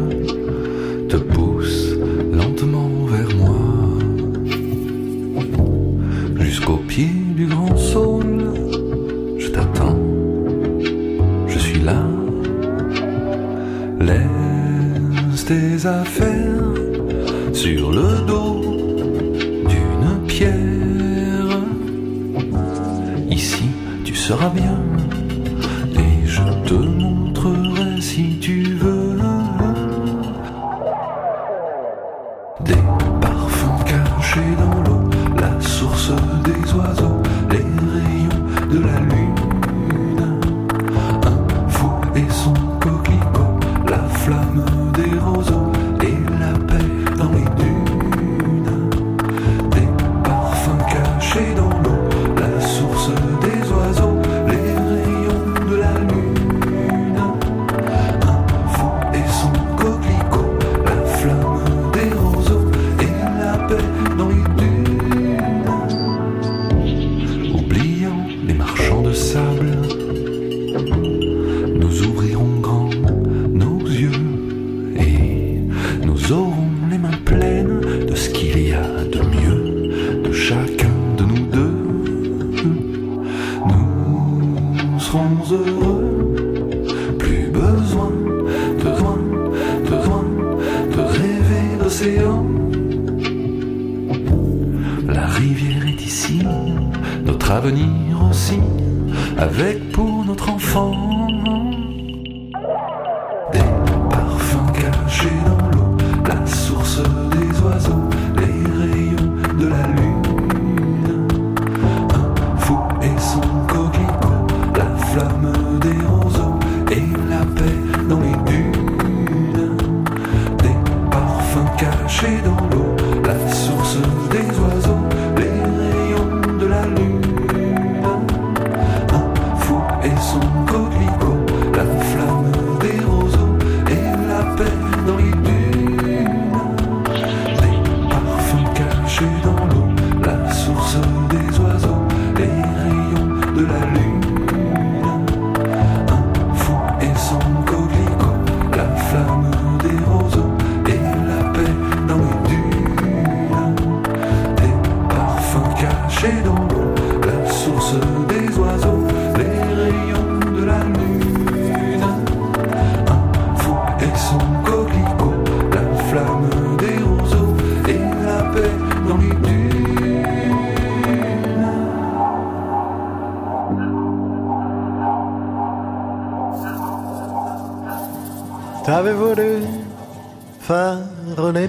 sur le dos d'une pierre. Ici, tu seras bien.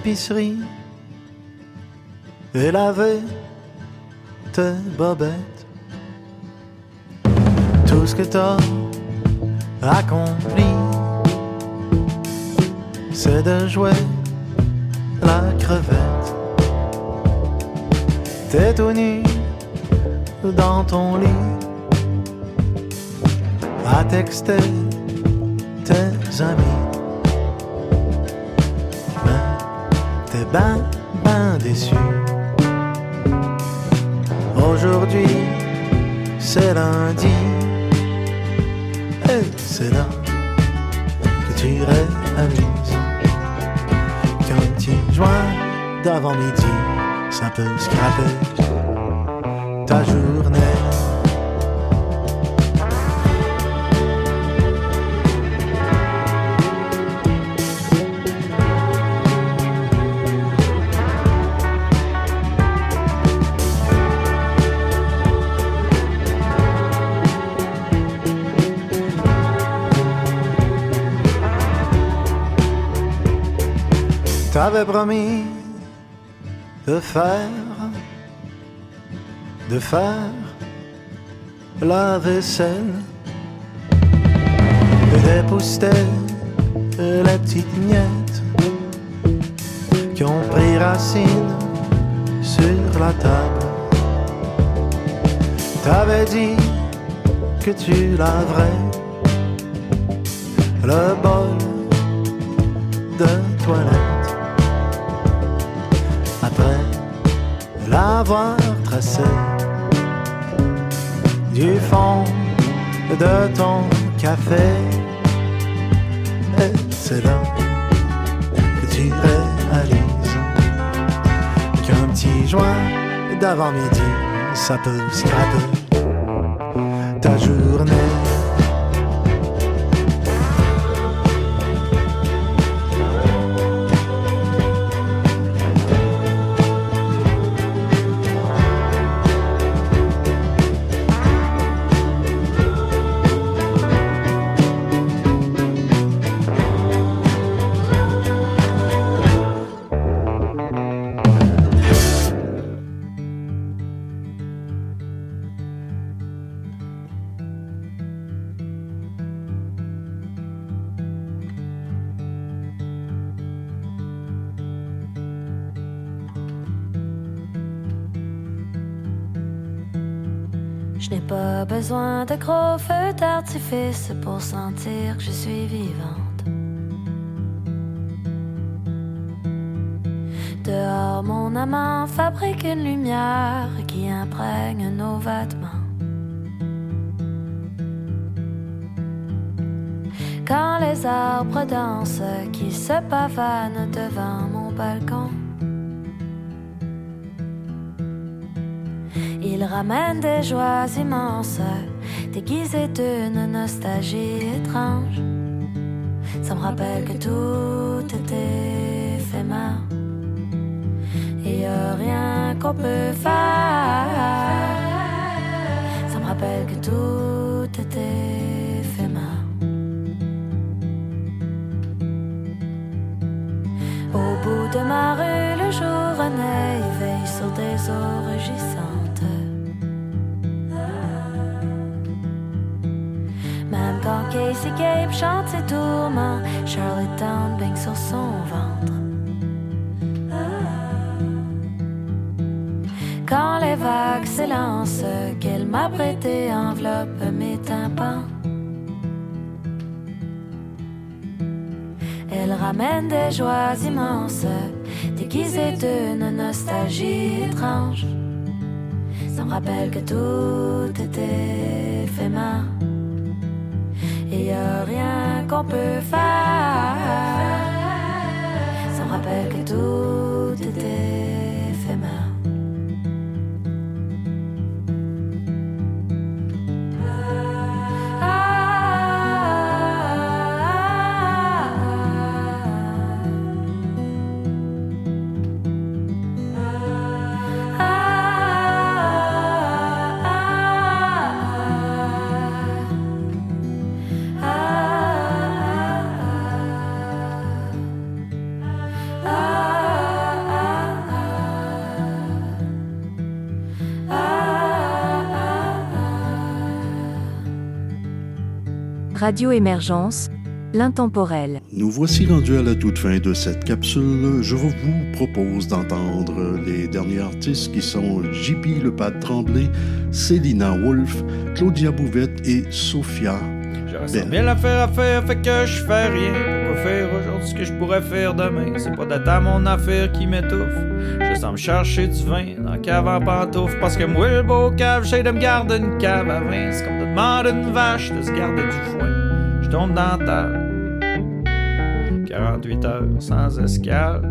l'épicerie et laver tes bobettes. T'avais promis de faire, de faire la vaisselle, l'avoir tracé du fond de ton café, et c'est là que tu réalises qu'un petit joint d'avant-midi, ça peut scraper pour sentir que je suis vivante. Dehors, mon amant fabrique une lumière qui imprègne nos vêtements. Quand les arbres dansent, qui se pavanent devant mon balcon. Il ramène des joies immenses, déguisées d'une nostalgie étrange. Ça me rappelle que tout est éphémère. Et rien qu'on peut faire. Ça me rappelle que tout est éphémère. Au bout de ma rue, le jour renaît, il veille sur des eaux Casey Gabe chante ses tourments, Charlottetown baigne sur son ventre. Quand les vagues s'élancent, qu'elle m'a prêté enveloppe mes tympans. Elle ramène des joies immenses, déguisées d'une nostalgie étrange. Ça me rappelle que tout était éphémère. Y a rien qu'on peut faire. Ça me rappelle que tout Radio Émergence, l'intemporel. Nous voici rendus à la toute fin de cette capsule. Je vous propose d'entendre les derniers artistes qui sont JP Le Pad Tremblay, Célina Wolf, Claudia Bouvette et Sophia. J'aurais bien l'affaire à faire, fait que je fais rien. Pourquoi faire aujourd'hui ce que je pourrais faire demain? C'est pas d'attendre mon affaire qui m'étouffe. Je sens me chercher du vin dans la cave en pantoufle. Parce que moi, le beau cave, j'essaie de me garder une cave à vin. C'est comme de demander une vache de se garder du foin. La table. 48 heures sans escale.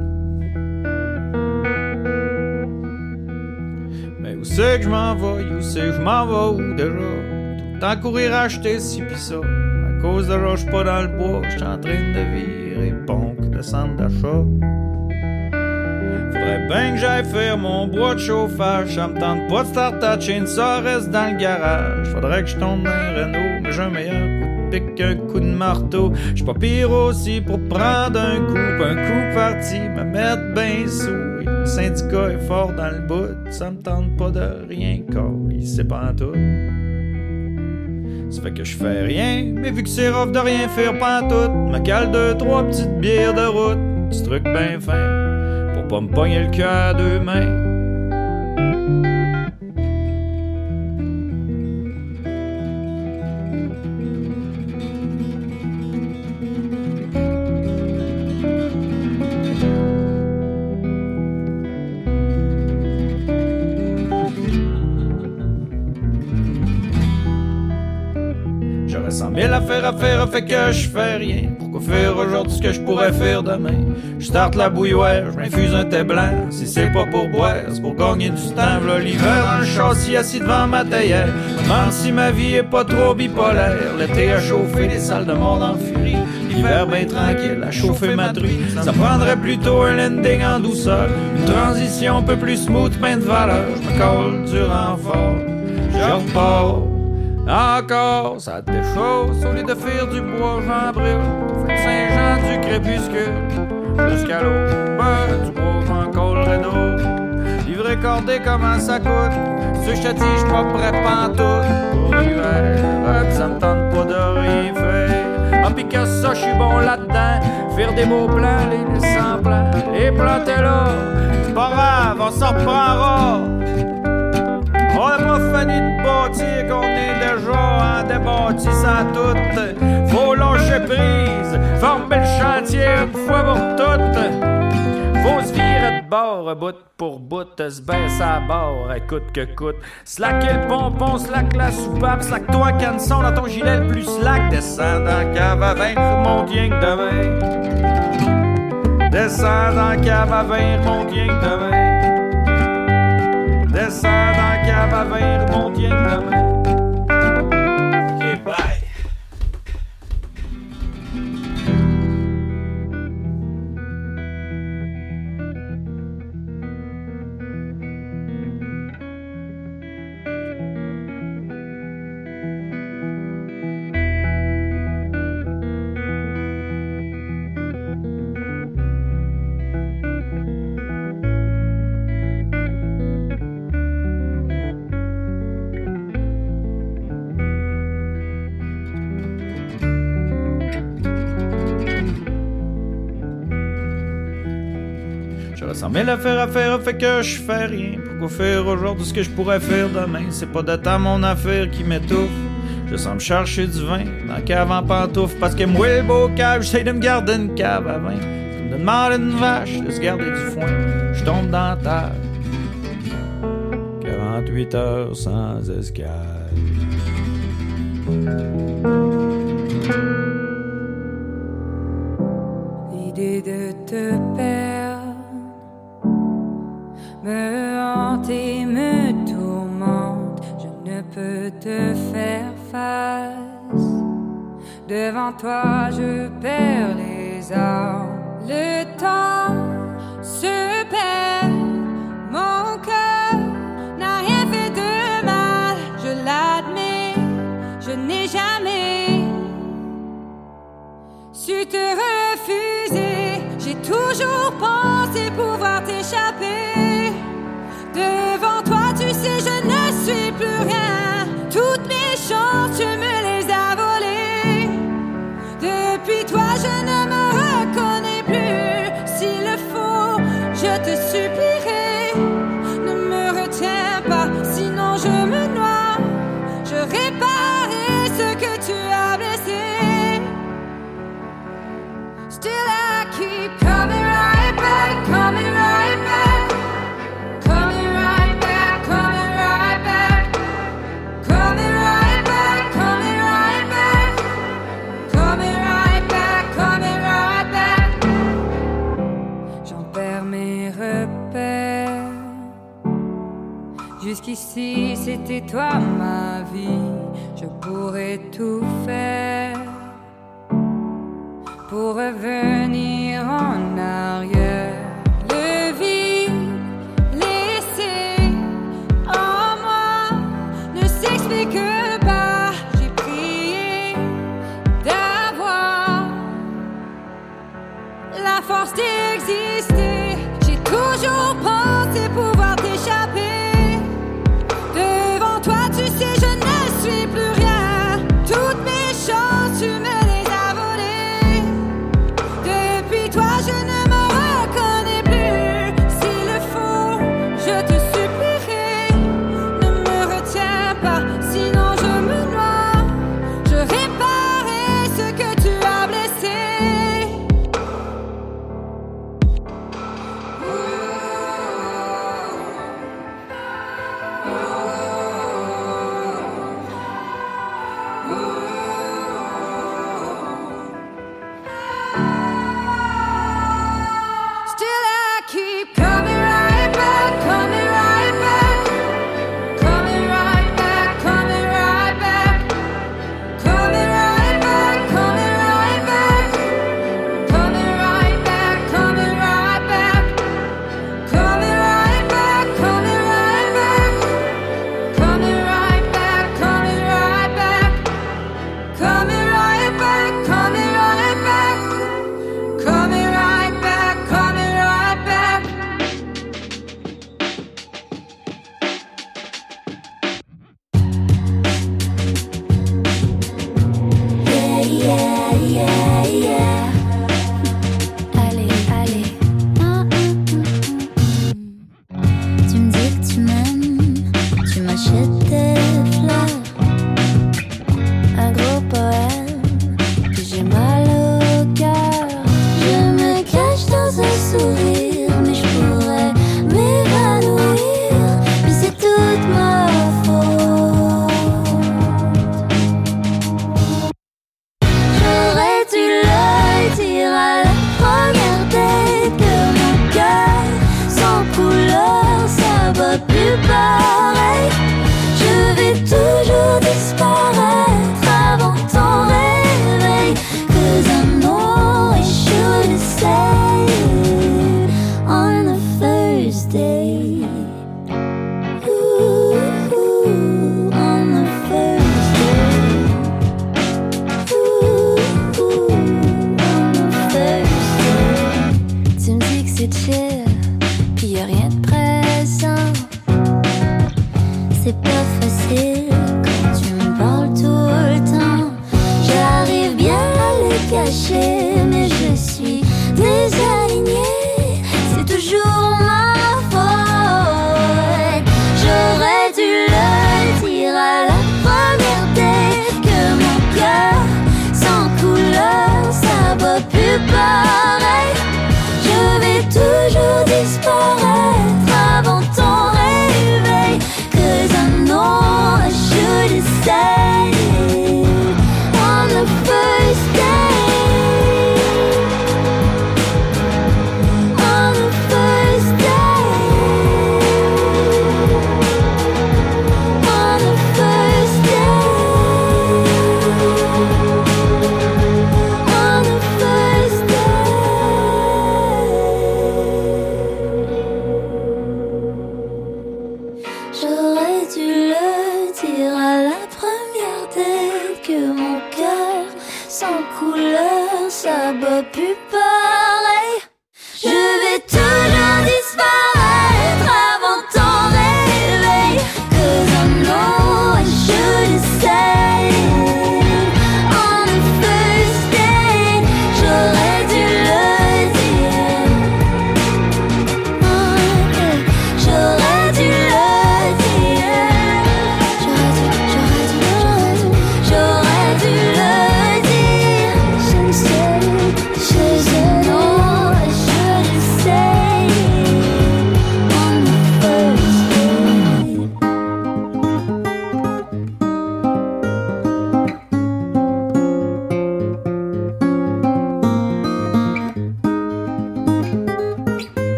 c'est que je m'en vais, où c'est que je m'en vais? Où déjà? Tout le temps courir acheter ci pis ça. À cause de là, pas dans le bois, j'suis en train de virer ponk de centre d'achat. Faudrait bien que j'aille faire mon bois de chauffage. Ça me tente pas de start à chaîne, ça reste dans le garage. Faudrait que je tombe dans un Renault, mais j'ai un meilleur pic qu'un coup de marteau. J'suis pas pire aussi pour prendre un coup, un coup parti, me mettre bien sous. Le syndicat est fort dans le bout, ça me tente pas de rien il sait pas tout. Ça fait que je fais rien, mais vu que c'est rough de rien faire pantoute, me cale deux, trois petites bières de route, petit truc bien fin pour pas me pogner le cœur à deux mains. Mille affaires à fait que je fais rien. Pourquoi faire aujourd'hui ce que je pourrais faire demain? Je starte la bouilloire, je m'infuse un thé blanc. Si c'est pas pour boire, c'est pour gagner du temps. L'hiver, dans le châssis assis devant ma théière. Demande si ma vie est pas trop bipolaire. L'été a chauffé les salles de monde en furie. L'hiver bien tranquille a chauffé ma truie. Ça prendrait plutôt un landing en douceur. Une transition un peu plus smooth, plein de valeur. Je me colle du renfort. Je repars. Encore, ça te déchausse, au lieu de faire du bois, j'en brûle. Saint-Jean du crépuscule, jusqu'à l'eau, ben, du bois, j'en collerai d'eau. Livré cordé, comment ça coûte? Ce que je pas prêt pantoute pour l'hiver. Ça me tente pas de rien faire. Ah, pis que ça, j'suis bon là-dedans. Faire des beaux plans, les laisser en plan, les planter là. C'est pas grave, on s'en reprendra. Fini de bâtir qu'on est déjà en débâtissant tout. Faut lâcher prise, former le chantier une fois pour toutes. Faut se virer de bord, bout pour bout, se baisser à bord, coûte que coûte. Slacker le pompon, slack la soupape, slack toi canson dans ton gilet le plus slack. Descends dans cave à vin, remonte rien que demain. Descends dans cave à vin, remonte rien que demain. Descends cave à vin, remonte rien que demain. J'aurais cent mille affaires à faire, fait que je fais rien. Pourquoi faire aujourd'hui ce que je pourrais faire demain? C'est pas de temps mon affaire qui m'étouffe. Je sens me chercher du vin dans la cave en pantoufle parce que moi, beau cave, j'essaie de me garder une cave à vin. Comme de demander une vache de se garder du foin. Je tombe dans la table. 48 heures sans escale. L'idée de te perdre me hante et me tourmente. Je ne peux te faire face. Devant toi, je perds les armes. Le temps se perd. Mon cœur n'a rien fait de mal. Je l'admets. Je n'ai jamais su te refuser. J'ai toujours pensé pouvoir t'échapper. si c'était toi ma vie, je pourrais tout faire pour revenir.